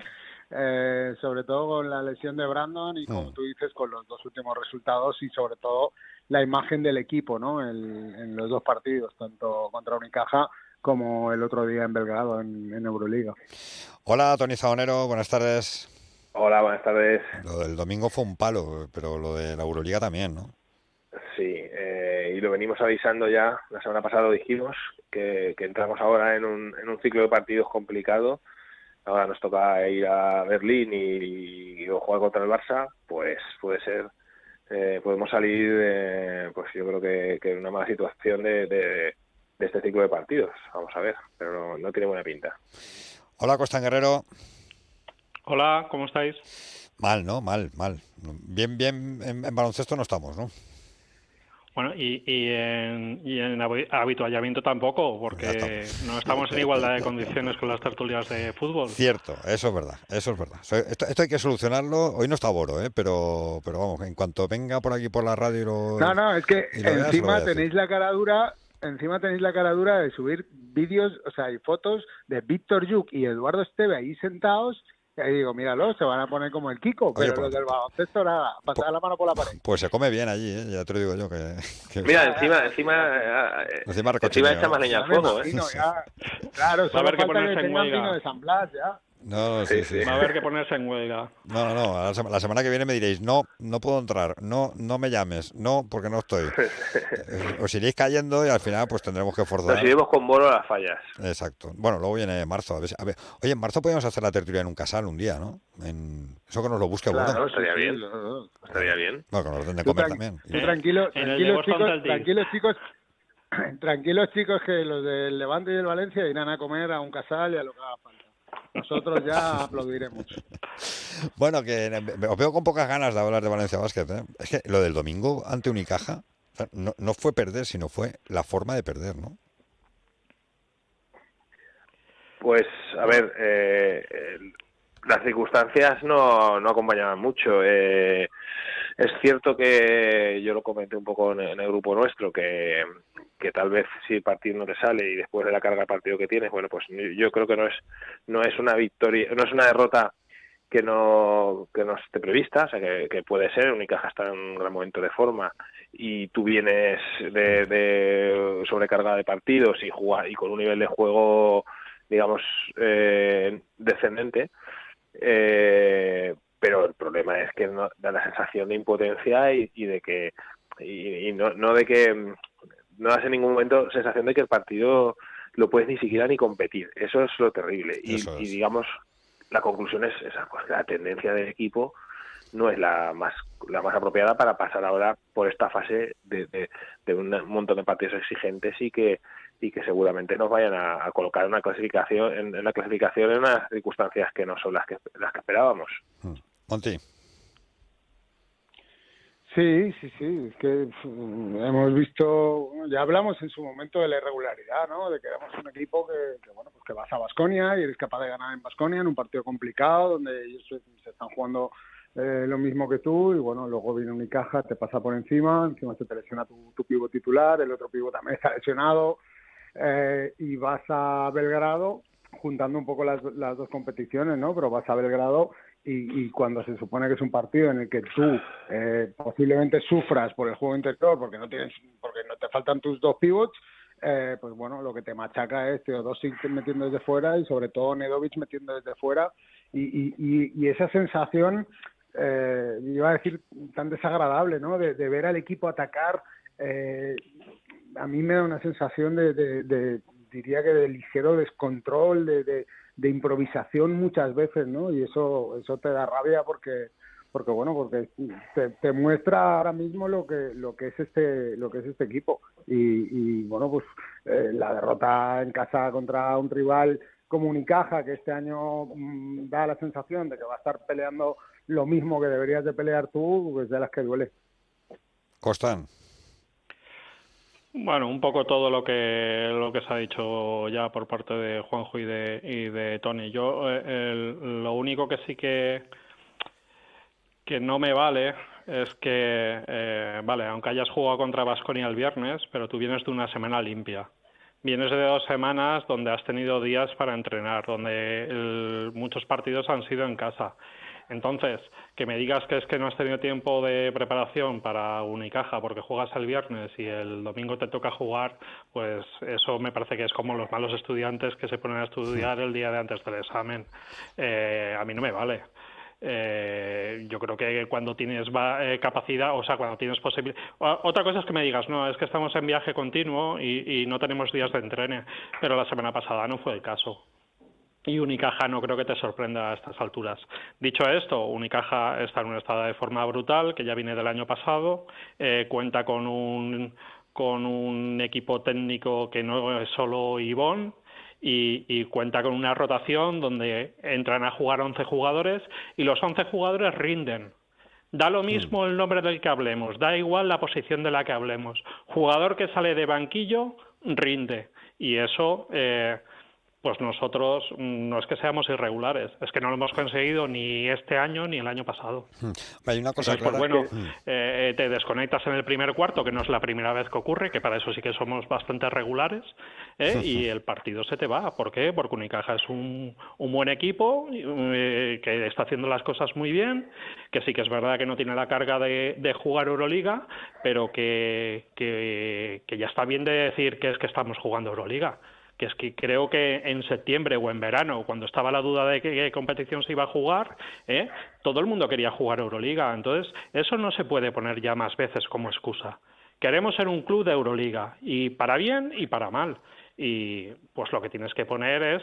eh, sobre todo con la lesión de Brandon y como Mm. tú dices, con los dos últimos resultados y sobre todo la imagen del equipo ¿no? en, en los dos partidos, tanto contra Unicaja como el otro día en Belgrado, en, en Euroliga. Hola Tony Zagonero, buenas tardes. Hola, buenas tardes. Lo del domingo fue un palo, pero lo de la Euroliga también, ¿no? Sí, eh, y lo venimos avisando ya, la semana pasada lo dijimos, que, que entramos ahora en un, en un ciclo de partidos complicado. Ahora nos toca ir a Berlín y, y jugar contra el Barça, pues puede ser, eh, podemos salir, eh, pues yo creo que, que en una mala situación de, de, de este ciclo de partidos. Vamos a ver, pero no, no tiene buena pinta. Hola Costa Guerrero. Hola, ¿cómo estáis? Mal, ¿no? Mal, mal. Bien, bien, en, en baloncesto no estamos, ¿no? Bueno, y, y en, y en habi- habituallamiento tampoco, porque no estamos en igualdad de condiciones con las tertulias de fútbol. Cierto, eso es verdad, eso es verdad. Esto, esto hay que solucionarlo. Hoy no está Boro, ¿eh? pero, pero vamos, en cuanto venga por aquí por la radio y lo... No, no, es que veas, encima tenéis la cara dura, encima tenéis la cara dura de subir vídeos, o sea, y fotos de Víctor Yuk y Eduardo Esteve ahí sentados. Y ahí digo, míralo, se van a poner como el Kiko, pero pues- los del baloncesto nada, pasar la mano por la pared. Pues se come bien allí, ¿eh? ya te lo digo yo. Que, que- Mira, encima, encima, eh, Encima encima echa más leña al fuego, ¿eh? ya. Claro, a solo haber que falta que, ponerse en vino de San Blas, ya. No, no, sí, sí. Va a haber que ponerse en huelga. No, no, no. La, sema- la semana que viene me diréis, no, no puedo entrar, no, no me llames, no, porque no estoy. Eh, Os iréis cayendo y al final pues tendremos que forzar. Nos iremos con bolo a las fallas. Exacto. Bueno, luego viene marzo. A ver, si- a ver. Oye, en marzo podemos hacer la tertulia en un casal un día, ¿no? En... Eso que nos lo busque Claro, Boda. estaría bien. Estaría bien. Bueno, que nos den de Tú comer tran- también. tú tranquilo, tranquilos chicos, tranquilos chicos, tranquilos chicos que los del Levante y del Valencia irán a comer a un casal y a lo que haga falta. Nosotros ya aplaudiremos. Bueno, que os veo con pocas ganas de hablar de Valencia Basket. ¿eh? Es que lo del domingo ante Unicaja o sea, no, no fue perder, sino fue la forma de perder, ¿no? Pues, a ver, eh, las circunstancias no, no acompañaban mucho. Eh, es cierto que yo lo comenté un poco en, el grupo nuestro, que, que tal vez si el partido no te sale y después de la carga de partido que tienes, bueno, pues yo creo que no es, no es una victoria, no es una derrota que no que no esté prevista, o sea que, que puede ser, Unicaja está en un gran momento de forma y tú vienes de, de sobrecarga de partidos y jugar y con un nivel de juego digamos eh, descendente eh, pero el problema es que no, da la sensación de impotencia y, y de que y, y no, no de que no das en ningún momento sensación de que el partido lo puedes ni siquiera ni competir. Eso es lo terrible. Y, digamos la conclusión es esa pues la tendencia del equipo no es la más la más apropiada para pasar ahora por esta fase de, de, de un montón de partidos exigentes y que y que seguramente nos vayan a, a colocar una clasificación en, en la clasificación en unas circunstancias que no son las que las que esperábamos Monty. Sí, sí, sí, es que mm, hemos visto, ya hablamos en su momento de la irregularidad, ¿no? De que éramos un equipo que, que, bueno, pues que vas a Basconia y eres capaz de ganar en Basconia en un partido complicado donde ellos se, se están jugando eh, lo mismo que tú y bueno, luego viene Unicaja, te pasa por encima, encima se te lesiona tu, tu pivo titular, el otro pivo también está lesionado eh, y vas a Belgrado juntando un poco las, las dos competiciones, ¿no? Pero vas a Belgrado y, y cuando se supone que es un partido en el que tú eh, posiblemente sufras por el juego interior porque no tienes porque no te faltan tus dos pivots eh, pues bueno lo que te machaca es Teodosic metiendo desde fuera y sobre todo Nedovic metiendo desde fuera y, y, y, esa sensación eh, iba a decir tan desagradable no de, de ver al equipo atacar eh, a mí me da una sensación de, de, diría que de ligero descontrol de, de improvisación muchas veces, ¿no? Y eso eso te da rabia porque porque bueno, porque te, te muestra ahora mismo lo que lo que es este lo que es este equipo y, y bueno, pues eh, la derrota en casa contra un rival como Unicaja que este año mmm, da la sensación de que va a estar peleando lo mismo que deberías de pelear tú, pues de las que duele. Costan. Bueno, un poco todo lo que lo que se ha dicho ya por parte de Juanjo y de, y de Tony. Yo eh, lo único que sí que que no me vale es que, eh, vale, aunque hayas jugado contra Vasconia el viernes, pero tú vienes de una semana limpia. Vienes de dos semanas donde has tenido días para entrenar, donde el- muchos partidos han sido en casa. Entonces, que me digas que es que no has tenido tiempo de preparación para Unicaja porque juegas el viernes y el domingo te toca jugar, pues eso me parece que es como los malos estudiantes que se ponen a estudiar el día de antes del examen. Eh, a mí no me vale. Eh, yo creo que cuando tienes va- eh, capacidad, o sea, cuando tienes posibilidad. Otra cosa es que me digas, no, es que estamos en viaje continuo y, y no tenemos días de entrene, pero la semana pasada no fue el caso. Y Unicaja no creo que te sorprenda a estas alturas. Dicho esto, Unicaja está en un estado de forma brutal, que ya viene del año pasado, eh, cuenta con un, con un equipo técnico que no es solo Ivón, y, y cuenta con una rotación donde entran a jugar 11 jugadores y los 11 jugadores rinden. Da lo mismo el nombre del que hablemos, da igual la posición de la que hablemos. Jugador que sale de banquillo rinde y eso, eh, pues nosotros mm, no es que seamos irregulares, es que no lo hemos conseguido ni este año ni el año pasado. Hmm. Hay una cosa Entonces, pues clara bueno, que- eh, te desconectas en el primer cuarto, que no es la primera vez que ocurre, que para eso sí que somos bastante regulares, ¿eh? y el partido se te va. ¿Por qué? Porque Unicaja es un, un buen equipo, eh, que está haciendo las cosas muy bien, que sí que es verdad que no tiene la carga de, de jugar Euroliga, pero que, que, que ya está bien de decir que es que estamos jugando Euroliga que es que creo que en septiembre o en verano, cuando estaba la duda de qué competición se iba a jugar, ¿eh? todo el mundo quería jugar Euroliga. Entonces, eso no se puede poner ya más veces como excusa. Queremos ser un club de Euroliga, y para bien y para mal. Y pues lo que tienes que poner es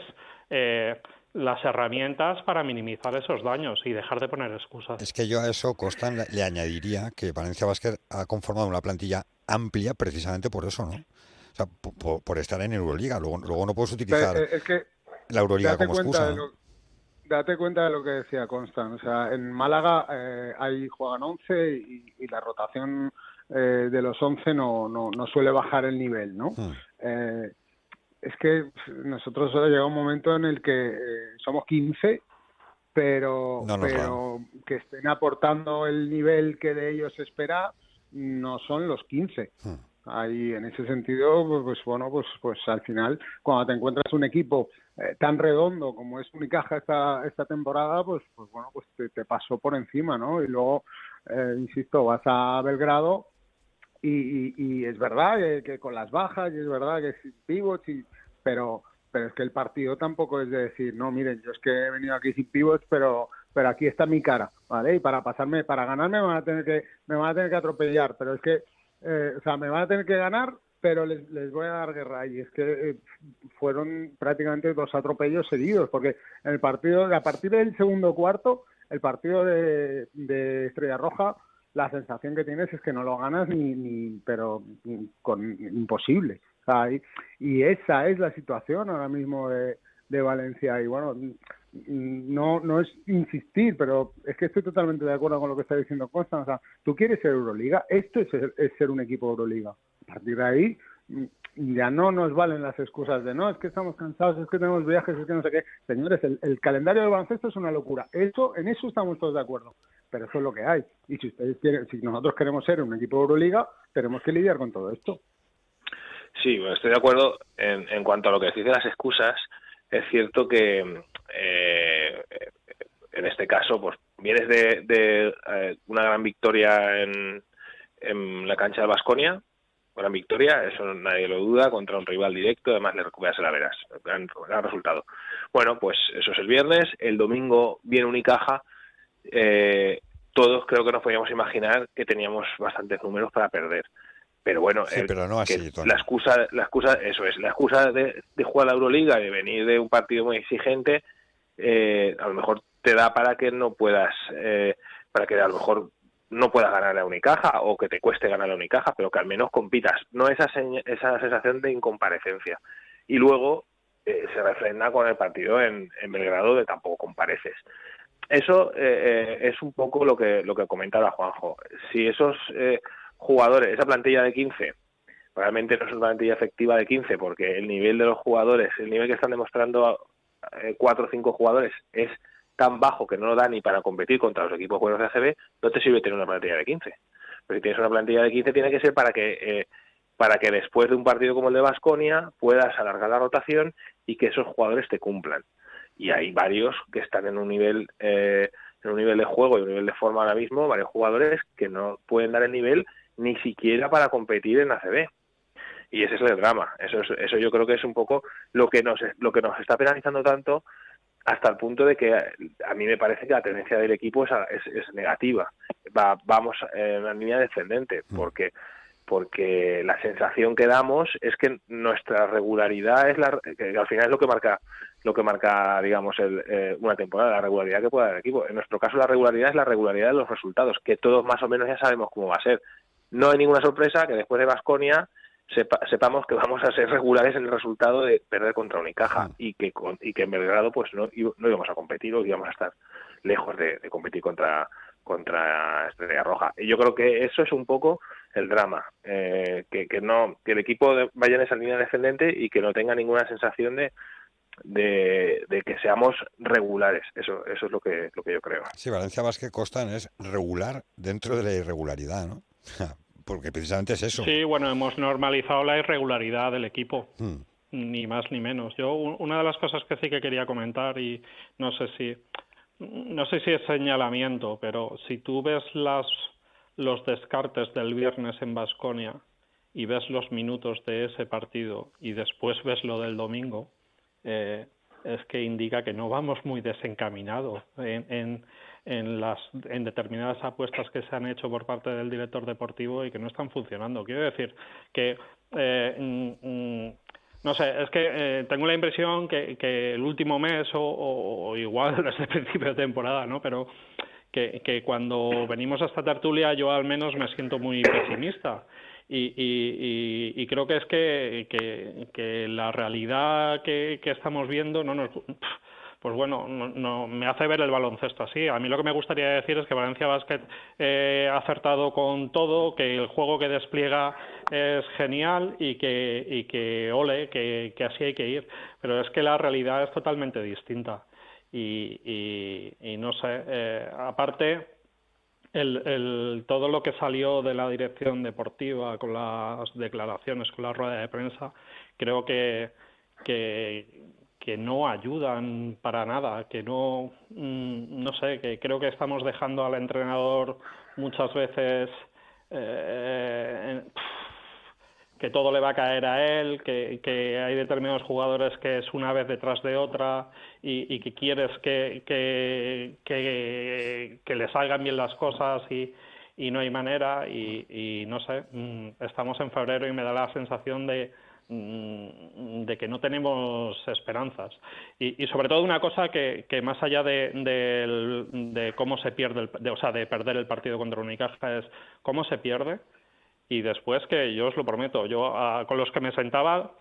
eh, las herramientas para minimizar esos daños y dejar de poner excusas. Es que yo a eso, Costan, le añadiría que Valencia Basket ha conformado una plantilla amplia precisamente por eso, ¿no? O sea, por, estar en Euroliga. Luego, luego no puedes utilizar eh, la Euroliga como excusa. date cuenta de lo que decía Constant. O sea, en Málaga eh, ahí juegan 11 y, la rotación eh, de los 11 no, no, no, suele bajar el nivel, ¿no? Hmm. Eh, es que nosotros llega un momento en el que somos 15 pero, pero que estén aportando el nivel que de ellos se espera no son los 15. Ahí, en ese sentido, pues, bueno, pues, pues al final, cuando te encuentras un equipo eh, tan redondo como es Unicaja esta, esta temporada, pues, pues bueno, pues te, pasó por encima, ¿no? Y luego, eh, insisto, vas a Belgrado y, y, es verdad que, con las bajas, y es verdad que sin pivots, y, pero, pero es que el partido tampoco es de decir, no, miren, yo es que he venido aquí sin pivots, pero pero aquí está mi cara, ¿vale? Y para pasarme, para ganarme me van a tener que, me van a tener que atropellar, pero es que eh, o sea, me van a tener que ganar, pero les, les voy a dar guerra. Y es que eh, fueron prácticamente dos atropellos seguidos, porque en el partido, a partir del segundo cuarto, el partido de, Estrella Roja, la sensación que tienes es que no lo ganas ni, ni pero con imposible. y, esa es la situación ahora mismo de, de Valencia. Y bueno, no, no es insistir, pero es que estoy totalmente de acuerdo con lo que está diciendo Costa. O sea, tú quieres ser Euroliga, esto es ser, un equipo Euroliga. A partir de ahí mm, ya no nos valen las excusas de no, es que estamos cansados, es que tenemos viajes, es que no sé qué. Señores, el, calendario del baloncesto es una locura. Eso, en eso estamos todos de acuerdo. Pero eso es lo que hay. Y si ustedes quieren, si nosotros queremos ser un equipo Euroliga, tenemos que lidiar con todo esto. Sí, estoy de acuerdo en, en cuanto a lo que decís de las excusas es cierto que eh, en este caso, pues vienes de, eh, una gran victoria en, la cancha de Basconia, gran victoria, eso nadie lo duda, contra un rival directo, además le recuperas el Averas, gran, gran resultado. Bueno, pues eso es el viernes, el domingo viene Unicaja, eh, todos creo que nos podíamos imaginar que teníamos bastantes números para perder pero bueno la excusa la excusa eso es la excusa de, jugar la Euroliga de venir de un partido muy exigente eh, a lo mejor te da para que no puedas eh, para que a lo mejor no puedas ganar la Unicaja o que te cueste ganar la Unicaja pero que al menos compitas. No esa esa sensación de incomparecencia. Y luego eh, se refrenda con el partido en, en Belgrado de tampoco compareces. Eso es un poco lo que lo que comentaba Juanjo. Si esos jugadores, esa plantilla de 15, realmente no es una plantilla efectiva de 15 porque el nivel de los jugadores, el nivel que están demostrando eh, cuatro o cinco jugadores es tan bajo que no lo da ni para competir contra los equipos buenos de ACB, no te sirve tener una plantilla de 15. Pero si tienes una plantilla de 15 tiene que ser para que eh, para que después de un partido como el de Basconia puedas alargar la rotación y que esos jugadores te cumplan. Y hay varios que están en un nivel eh, en un nivel de juego y un nivel de forma ahora mismo, varios jugadores que no pueden dar el nivel ni siquiera para competir en ACB. Y ese es el drama. Eso, eso yo creo que es un poco lo que nos, lo que nos está penalizando tanto hasta el punto de que a mí me parece que la tendencia del equipo es, es, negativa. Va, vamos en la línea descendente, mm. porque porque la sensación que damos es que nuestra regularidad es la que al final es lo que marca lo que marca digamos el, eh, una temporada la regularidad que pueda dar el equipo en nuestro caso la regularidad es la regularidad de los resultados que todos más o menos ya sabemos cómo va a ser no hay ninguna sorpresa que después de Vasconia sepamos que vamos a ser regulares en el resultado de perder contra Unicaja y que y que en Belgrado pues no, no íbamos a competir o íbamos a estar lejos de, competir contra contra Estrella Roja. Y yo creo que eso es un poco el drama, eh, que, que no que el equipo vaya en esa línea descendente y que no tenga ninguna sensación de, de, de, que seamos regulares. Eso, eso es lo que, lo que yo creo. Sí, Valencia Vázquez Costan es regular dentro de la irregularidad, ¿no? Porque precisamente es eso. Sí, bueno, hemos normalizado la irregularidad del equipo. Hmm. Ni más ni menos. Yo, una de las cosas que sí que quería comentar, y no sé si, no sé si es señalamiento, pero si tú ves las, los descartes del viernes en Basconia y ves los minutos de ese partido y después ves lo del domingo, eh, es que indica que no vamos muy desencaminados en, en, en, las, en determinadas apuestas que se han hecho por parte del director deportivo y que no están funcionando. Quiero decir que, eh, mm, mm, no sé, es que eh, tengo la impresión que, que el último mes o, igual desde el principio de temporada, ¿no? Pero que, que cuando venimos a esta tertulia yo al menos me siento muy pesimista. Y, y, y, creo que es que, que, la realidad que, estamos viendo no nos pues bueno, no, me hace ver el baloncesto así. A mí lo que me gustaría decir es que Valencia Basket eh, ha acertado con todo, que el juego que despliega es genial y que, y que ole, que, que así hay que ir. Pero es que la realidad es totalmente distinta. Y, y, y no sé, eh, aparte, el, el, todo lo que salió de la dirección deportiva con las declaraciones, con la rueda de prensa, creo que, que, que no ayudan para nada, que no, mm, no sé, que creo que estamos dejando al entrenador muchas veces eh, que todo le va a caer a él, que, hay determinados jugadores que es una vez detrás de otra y, que quieres que, que, le salgan bien las cosas y, y no hay manera y, no sé, mm, estamos en febrero y me da la sensación de de que no tenemos esperanzas. Y, sobre todo una cosa que, más allá de, cómo se pierde, el, o sea, de perder el partido contra Unicaja es cómo se pierde y después que yo os lo prometo, yo a, con los que me sentaba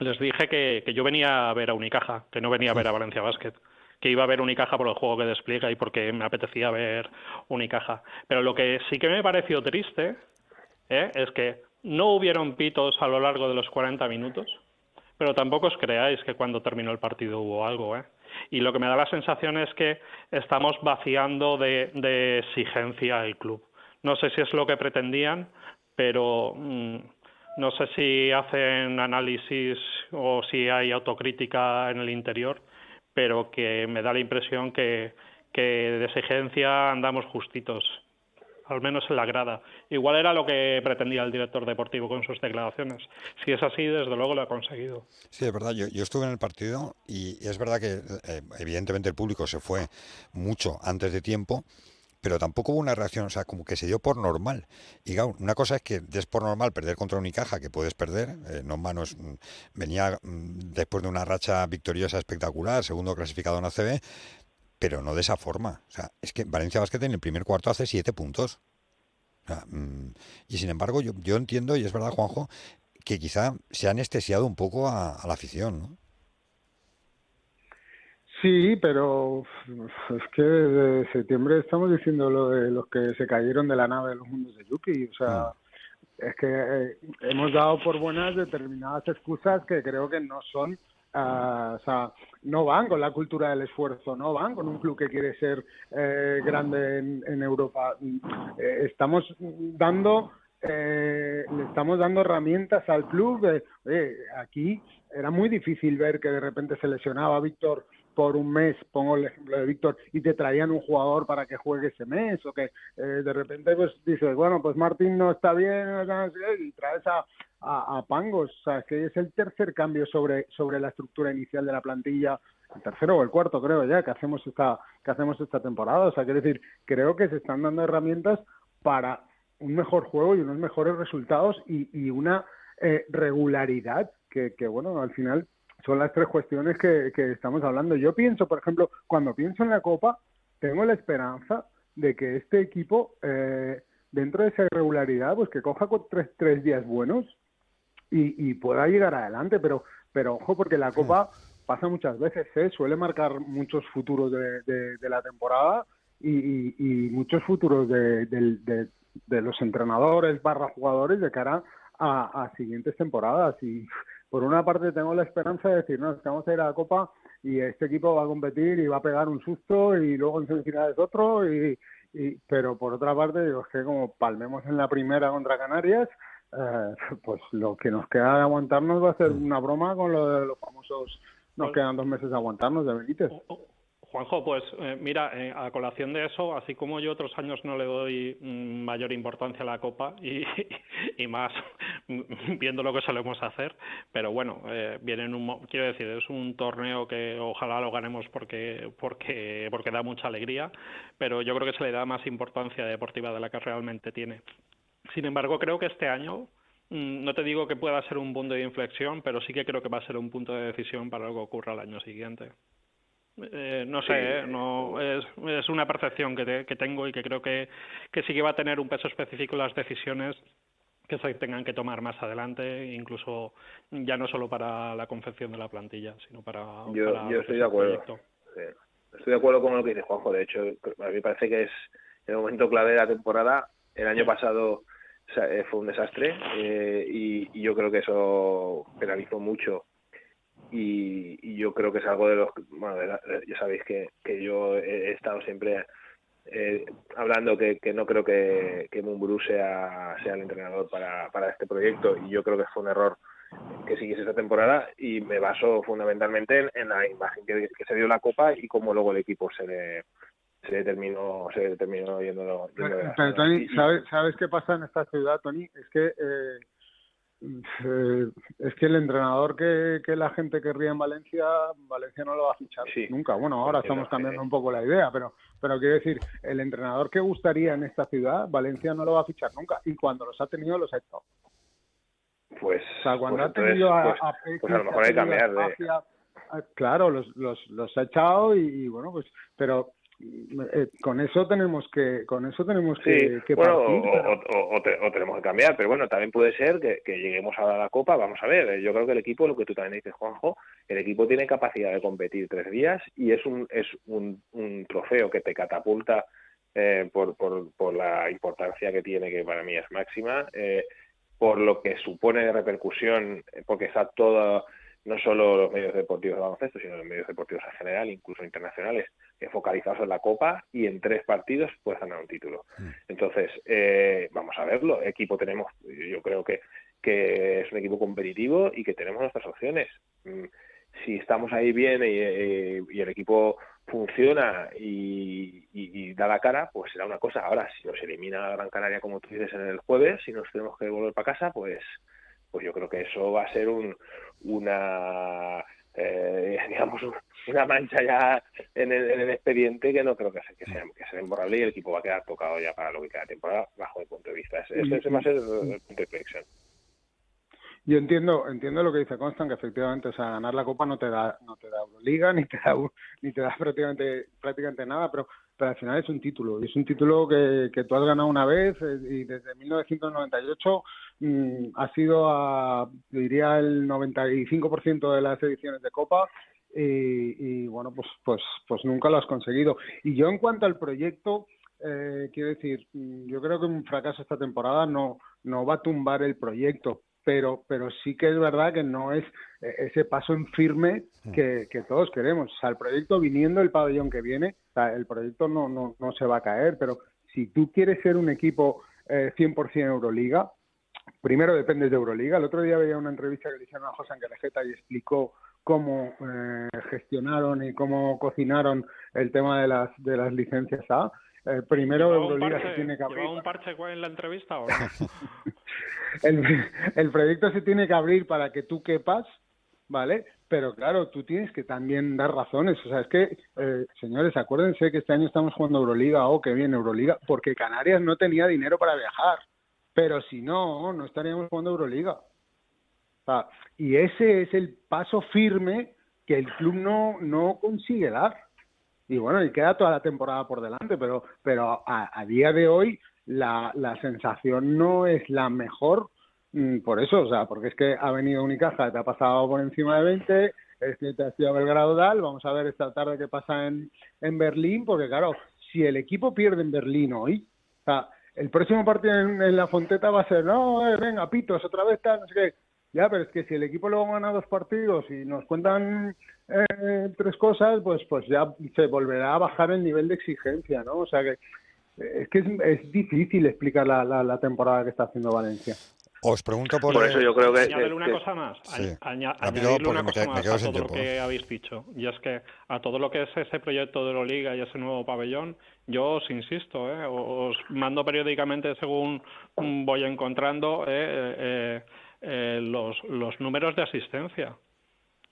les dije que, que yo venía a ver a Unicaja, que no venía a ver a Valencia Basket que iba a ver Unicaja por el juego que despliega y porque me apetecía ver Unicaja. Pero lo que sí que me pareció triste ¿eh? es que no hubieron pitos a lo largo de los 40 minutos, pero tampoco os creáis que cuando terminó el partido hubo algo, ¿eh? Y lo que me da la sensación es que estamos vaciando de, exigencia el club. No sé si es lo que pretendían, pero mmm, no sé si hacen análisis o si hay autocrítica en el interior, pero que me da la impresión que, que de exigencia andamos justitos al menos en la grada. Igual era lo que pretendía el director deportivo con sus declaraciones. Si es así, desde luego lo ha conseguido. Sí, es verdad. Yo, estuve en el partido y es verdad que eh, evidentemente el público se fue mucho antes de tiempo pero tampoco hubo una reacción, o sea, como que se dio por normal. Y claro, una cosa es que des por normal perder contra Unicaja, que puedes perder, eh, no manos venía mm, después de una racha victoriosa espectacular, segundo clasificado en ACB, pero no de esa forma. O sea, es que Valencia Basket en el primer cuarto hace siete puntos. O sea, mmm, y sin embargo, yo, yo entiendo, y es verdad, Juanjo, que quizá se ha anestesiado un poco a, a la afición, ¿no? Sí, pero es que desde septiembre estamos diciendo lo de los que se cayeron de la nave de los mundos de Yuki. O sea, mm. es que eh, hemos dado por buenas determinadas excusas que creo que no son Uh, o sea, no van con la cultura del esfuerzo, no van con un club que quiere ser eh, grande en, Europa. Eh, estamos dando eh, estamos dando herramientas al club. Aquí era muy difícil ver que de repente se lesionaba Víctor por un mes, pongo el ejemplo de Víctor, y te traían un jugador para que juegue ese mes, o que de repente pues dices, bueno, pues Martín no está bien, y traes a, a, a, Pangos, o sea, que es el tercer cambio sobre, sobre la estructura inicial de la plantilla, el tercero o el cuarto creo ya, que hacemos esta, que hacemos esta temporada, o sea, quiero decir, creo que se están dando herramientas para un mejor juego y unos mejores resultados y, y una eh, regularidad que, que, bueno, al final son las tres cuestiones que, que estamos hablando. Yo pienso, por ejemplo, cuando pienso en la Copa, tengo la esperanza de que este equipo, eh, dentro de esa irregularidad, pues que coja tres, tres días buenos y, y pueda llegar adelante, pero, pero ojo, porque la Copa pasa muchas veces, ¿eh? suele marcar muchos futuros de, de, de la temporada y, y, y, muchos futuros de, de, de, los entrenadores barra jugadores de cara a, a siguientes temporadas y por una parte tengo la esperanza de decir, no, vamos a ir a la Copa y este equipo va a competir y va a pegar un susto y luego en semifinales otro, y, y, pero por otra parte digo, es que como palmemos en la primera contra Canarias, eh, pues lo que nos queda de aguantarnos va a ser una broma con lo de los famosos, nos quedan dos meses de aguantarnos de Benítez. Juanjo, pues eh, mira, eh, a colación de eso, así como yo otros años no le doy mm, mayor importancia a la Copa y, y más, viendo lo que solemos hacer, pero bueno, eh, viene en un, quiero decir, es un torneo que ojalá lo ganemos porque, porque, porque da mucha alegría, pero yo creo que se le da más importancia deportiva de la que realmente tiene. Sin embargo, creo que este año, mm, no te digo que pueda ser un punto de inflexión, pero sí que creo que va a ser un punto de decisión para lo que ocurra el año siguiente. Eh, no sé, eh, no es, es una percepción que, que tengo y que creo que, que sí que va a tener un peso específico en las decisiones que se tengan que tomar más adelante, incluso ya no solo para la confección de la plantilla, sino para. Yo, yo estoy de acuerdo. Estoy de acuerdo con lo que dice Juanjo. De hecho, a mí me parece que es el momento clave de la temporada. El año pasado eh, fue un desastre eh, y, yo creo que eso penalizó mucho. Y, yo creo que es algo de los. Bueno, ya sabéis que, que yo he estado siempre eh, hablando que, que, no creo que, que sea, sea el entrenador para, para este proyecto y yo creo que fue un error que siguiese esta temporada y me baso fundamentalmente en, la imagen que, se dio la Copa y cómo luego el equipo se le, se terminó se terminó yendo, pero, Tony ¿sabes, ¿sabes qué pasa en esta ciudad Tony? es que eh, eh, es que el entrenador que, que, la gente querría en Valencia, Valencia no lo va a fichar nunca. Bueno, ahora estamos cambiando un poco la idea, pero, pero quiero decir, el entrenador que gustaría en esta ciudad, Valencia no lo va a fichar nunca. Y cuando los ha tenido, los ha echado. Pues, o sea, cuando pues ha tenido a, pues, pues a, lo mejor hay que cambiar de... Claro, los, los, los ha echado y, y bueno, pues, pero eh, con eso tenemos que con eso tenemos que, bueno, o, tenemos que cambiar pero bueno también puede ser que, lleguemos a la copa vamos a ver eh, yo creo que el equipo lo que tú también dices Juanjo el equipo tiene capacidad de competir tres días y es un es un, un trofeo que te catapulta eh, por, por, por la importancia que tiene que para mí es máxima por lo que supone de repercusión porque está todo no solo los medios deportivos de baloncesto, sino los medios deportivos en general, incluso internacionales, focalizados en la Copa y en tres partidos puedes ganar un título. Mm. Entonces, eh, vamos a verlo. Equipo tenemos, yo creo que, que es un equipo competitivo y que tenemos nuestras opciones. Mm, si estamos ahí bien y, el equipo funciona y, da la cara, pues será una cosa. Ahora, si nos elimina la Gran Canaria, como tú dices, en el jueves, si nos tenemos que volver para casa, pues, pues yo creo que eso va a ser un, una eh, digamos, una mancha ya en el, expediente que no creo que sea, que sea, que sea imborrable y el equipo va a quedar tocado ya para lo que queda temporada bajo mi punto de vista. Ese, ese va a ser el, punto de inflexión. Yo entiendo, entiendo lo que dice Constant, que efectivamente, o sea, ganar la Copa no te da, no te da Euroliga, ni te da, ni te da prácticamente, prácticamente nada, pero, pero al final es un título, y es un título que, que tú has ganado una vez, eh, y desde 1998 mm, ha sido a, diría, el 95% de las ediciones de Copa, y, y, bueno, pues, pues, pues nunca lo has conseguido. Y yo en cuanto al proyecto, eh, quiero decir, mm, yo creo que un fracaso esta temporada no, no va a tumbar el proyecto, pero, pero sí que es verdad que no es eh, ese paso en firme que, todos queremos. O sea, el proyecto viniendo el pabellón que viene, el proyecto no, no, no se va a caer, pero si tú quieres ser un equipo eh, 100% Euroliga, primero dependes de Euroliga. El otro día veía una entrevista que le hicieron a José Angelejeta y explicó cómo eh, gestionaron y cómo cocinaron el tema de las, de las licencias A. Eh, primero Euroliga se tiene que abrir. un parche en la entrevista o no? el, proyecto se tiene que abrir para que tú quepas, ¿vale? Pero claro, tú tienes que también dar razones. O sea, es que, eh, señores, acuérdense que este año estamos jugando Euroliga, o oh, que bien Euroliga, porque Canarias no tenía dinero para viajar. Pero si no, no estaríamos jugando Euroliga. Y ese es el paso firme que el club no, no consigue dar. Y bueno, y queda toda la temporada por delante, pero, pero a día de hoy la, la sensación no es la mejor mm, por eso, o sea, porque es que ha venido Unicaja, te ha pasado por encima de 20, es que te ha sido Belgrado Dal, vamos a ver esta tarde qué pasa en, en Berlín, porque claro, si el equipo pierde en Berlín hoy, o sea, el próximo partido en, la Fonteta va a ser, no, eh, venga, pitos, otra vez tal, no sé qué. Ya, pero es que si el equipo luego gana dos partidos y nos cuentan eh, tres cosas, pues pues ya se volverá a bajar el nivel de exigencia, ¿no? O sea que es que es, difícil explicar la, la, temporada que está haciendo Valencia. Os pregunto por... Por eso yo creo que... Añadirle una que- cosa más. Sí. Aña- añadirle una me cosa más quedo a sin todo lo tiempo. que habéis dicho. Y es que a todo lo que es ese proyecto de Euroliga y ese nuevo pabellón, yo os insisto, ¿eh? os mando periódicamente según voy encontrando eh, eh, eh, los, los números de asistencia.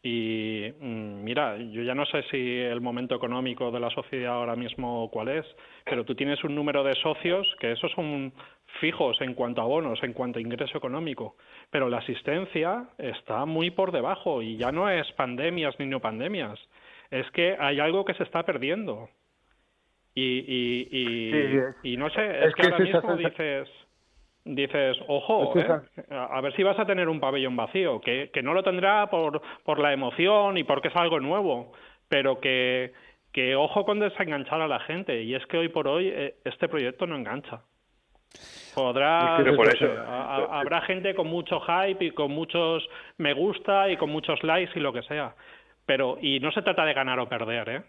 Y mm, mira, yo ya no sé si el momento económico de la sociedad ahora mismo cuál es, pero tú tienes un número de socios que esos son fijos en cuanto a bonos, en cuanto a ingreso económico, pero la asistencia está muy por debajo y ya no es pandemias ni no pandemias, es que hay algo que se está perdiendo. Y, y, y, Sí, es- y no sé, es, es que, que ahora mismo dices, dices, ojo, Es que ¿eh? a ver si vas a tener un pabellón vacío, que, que no lo tendrá por, por la emoción y porque es algo nuevo, pero que, que ojo con desenganchar a la gente. Y es que hoy por hoy eh, este proyecto no engancha. Podrá, Pero por no eso- sé, a- a- habrá gente con mucho hype y con muchos me gusta y con muchos likes y lo que sea. Pero, y no se trata de ganar o perder, ¿eh?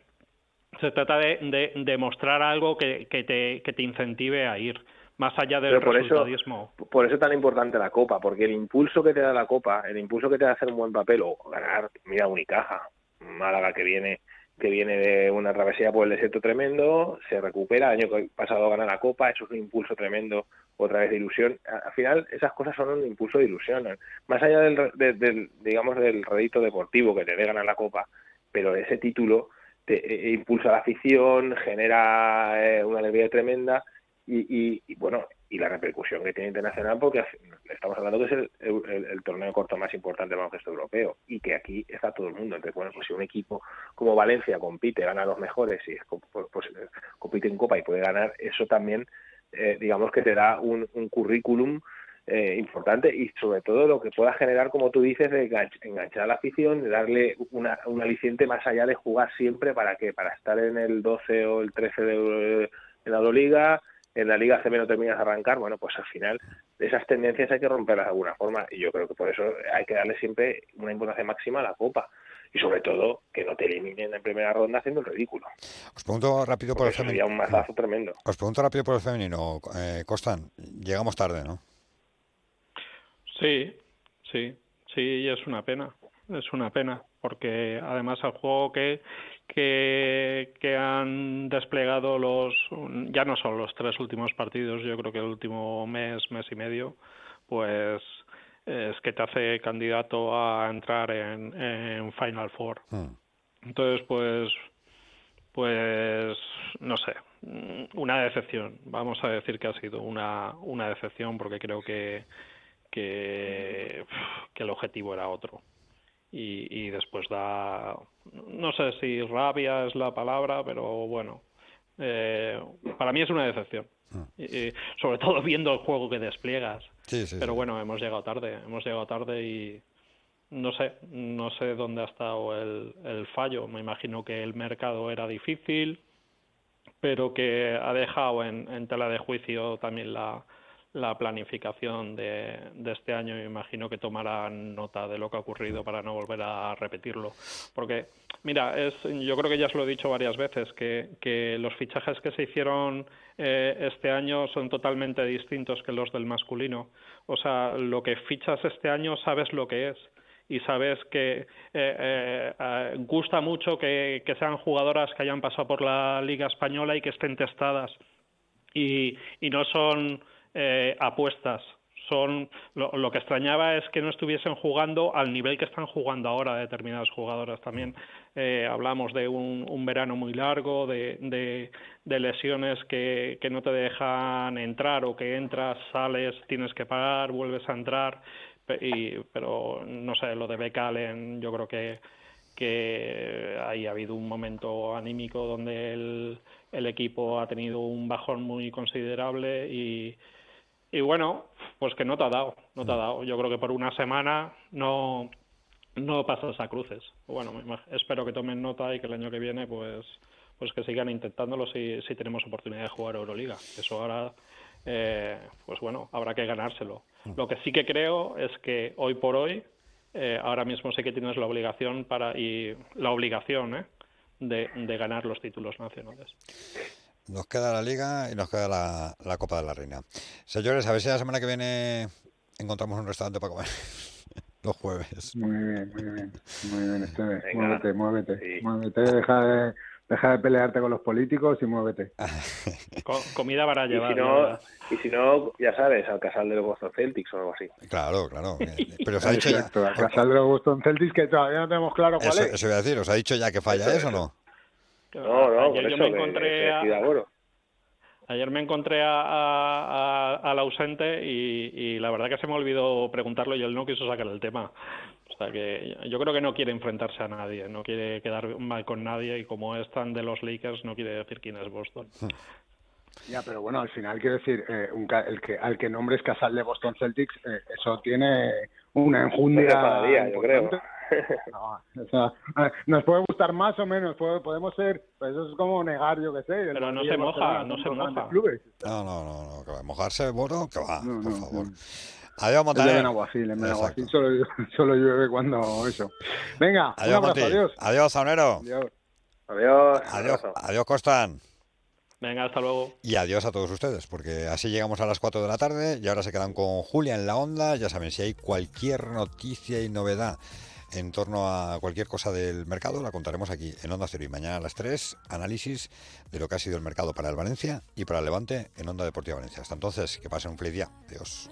Se trata de, de, de mostrar algo que, que, te, que te incentive a ir, más allá del por eso, por eso es tan importante la Copa, porque el impulso que te da la Copa, el impulso que te da hacer un buen papel o ganar, mira Unicaja, Málaga que viene que viene de una travesía por el desierto tremendo, se recupera, el año pasado gana la Copa, eso es un impulso tremendo, otra vez de ilusión. Al final esas cosas son un impulso de ilusión, más allá del, de- del digamos del rédito deportivo que te dé ganar la Copa, pero ese título te eh, impulsa a la afición, genera eh, una alegría tremenda y, y- y, bueno y la repercusión que tiene internacional porque estamos hablando que es el, el- torneo corto más importante del baloncesto europeo y que aquí está todo el mundo. Entonces bueno pues si un equipo como Valencia compite gana a los mejores y pues, pues, compite en Copa y puede ganar eso también eh, digamos que te da un, currículum eh, importante y sobre todo lo que pueda generar, como tú dices, de enganch- enganchar a la afición, de darle una, un aliciente más allá de jugar siempre para que para estar en el 12 o el 13 de, en la Euroliga, en la Liga CB no terminas de arrancar, bueno, pues al final esas tendencias hay que romperlas de alguna forma y yo creo que por eso hay que darle siempre una importancia máxima a la Copa y sobre todo que no te eliminen en primera ronda haciendo el ridículo. Os pregunto rápido por el eso sería femenino. un mazazo tremendo. Os pregunto rápido por el femenino. Eh, Costan, llegamos tarde, ¿no? Sí, sí, sí, y es una pena, es una pena, porque además el juego que, que, que han desplegado los, ya no son los tres últimos partidos, yo creo que el último mes, mes y medio, pues es que te hace candidato a entrar en, en Final Four. Entonces, pues, pues, no sé, una decepción. Vamos a decir que ha sido una, una decepción porque creo que, que, que el objetivo era otro. Y, y después da, no sé si rabia es la palabra, pero bueno, eh, para mí es una decepción. Y sobre todo viendo el juego que despliegas. Sí, sí, pero sí. bueno, hemos llegado tarde, hemos llegado tarde y no sé, no sé dónde ha estado el, el fallo. Me imagino que el mercado era difícil, pero que ha dejado en, en tela de juicio también la, la planificación de, de este año. Imagino que tomarán nota de lo que ha ocurrido para no volver a repetirlo. Porque, mira, es, yo creo que ya os lo he dicho varias veces, que, los fichajes que se hicieron eh, este año son totalmente distintos que los del masculino. O sea, lo que fichas este año sabes lo que es y sabes que eh, eh, gusta mucho que, que sean jugadoras que hayan pasado por la Liga Española y que estén testadas y, y no son eh, apuestas. Son lo, que extrañaba es que no estuviesen jugando al nivel que están jugando ahora determinadas jugadoras. También eh, hablamos de un, verano muy largo, de, de, de lesiones que, que no te dejan entrar o que entras, sales, tienes que pagar, vuelves a entrar. Y, pero no sé, lo de Becalen, yo creo que que ahí ha habido un momento anímico donde el, el equipo ha tenido un bajón muy considerable y, y bueno, pues que no te ha dado, no te ha dado. Yo creo que por una semana no, no pasas a cruces. Bueno, espero que tomen nota y que el año que viene pues pues que sigan intentándolo si, si tenemos oportunidad de jugar Euroliga. Eso ahora, eh, pues bueno, habrá que ganárselo. Lo que sí que creo es que hoy por hoy, eh, ahora mismo sí que tienes la obligación para y la obligación ¿eh? de, de ganar los títulos nacionales. Nos queda la Liga y nos queda la, la Copa de la Reina. Señores, a ver si la semana que viene encontramos un restaurante para comer los jueves. Muy bien, muy bien, muy bien, Esteve. Venga. Muévete, muévete, Sí. muévete, deja de, deja de pelearte con los políticos y muévete. Co- comida para Y llevar. si, no, y si no, ya sabes, al casal de los Boston Celtics o algo así. Claro, claro. eh, Pero os ha dicho ya. Exacto, a casal de los Boston Celtics que todavía no tenemos claro cuál Eso, es. eso iba a decir, ¿os ha dicho ya que falla Eso, eso o no? No, no, Ayer yo me encontré a- Ayer me encontré a- a- a- al ausente y, y la verdad que se me olvidó preguntarlo y él no quiso sacar el tema. O sea que yo creo que no quiere enfrentarse a nadie, no quiere quedar mal con nadie y como es tan de los Lakers no quiere decir quién es Boston. Ya, pero bueno, al final quiero decir, eh, un el que al que nombres casal de Boston Celtics, eh, eso tiene una enjundia. Enfadaría, yo creo. No, o sea, nos puede gustar más o menos, podemos ser, pues eso es como negar, yo qué sé. Pero no se moja, no se moja. clubes. No, no, no, no, que va a mojarse, bueno, que va, No, por no, favor. no. Adiós, Montaner. En. Benaguacil solo, llueve- solo llueve cuando eso. Venga, un Adiós, abrazo, Monti. adiós. Adiós, Saunero. Adiós. Adiós. Adiós, adiós, Costan. Venga, hasta luego. Y adiós a todos ustedes, porque así llegamos a las 4 de la tarde y ahora se quedan con Julia en la onda. Ya saben, si hay cualquier noticia y novedad en torno a cualquier cosa del mercado, la contaremos aquí en Onda Cero. Y mañana a las 3, análisis de lo que ha sido el mercado para el Valencia y para el Levante en Onda Deportiva Valencia. Hasta entonces, que pasen un feliz día. Adiós.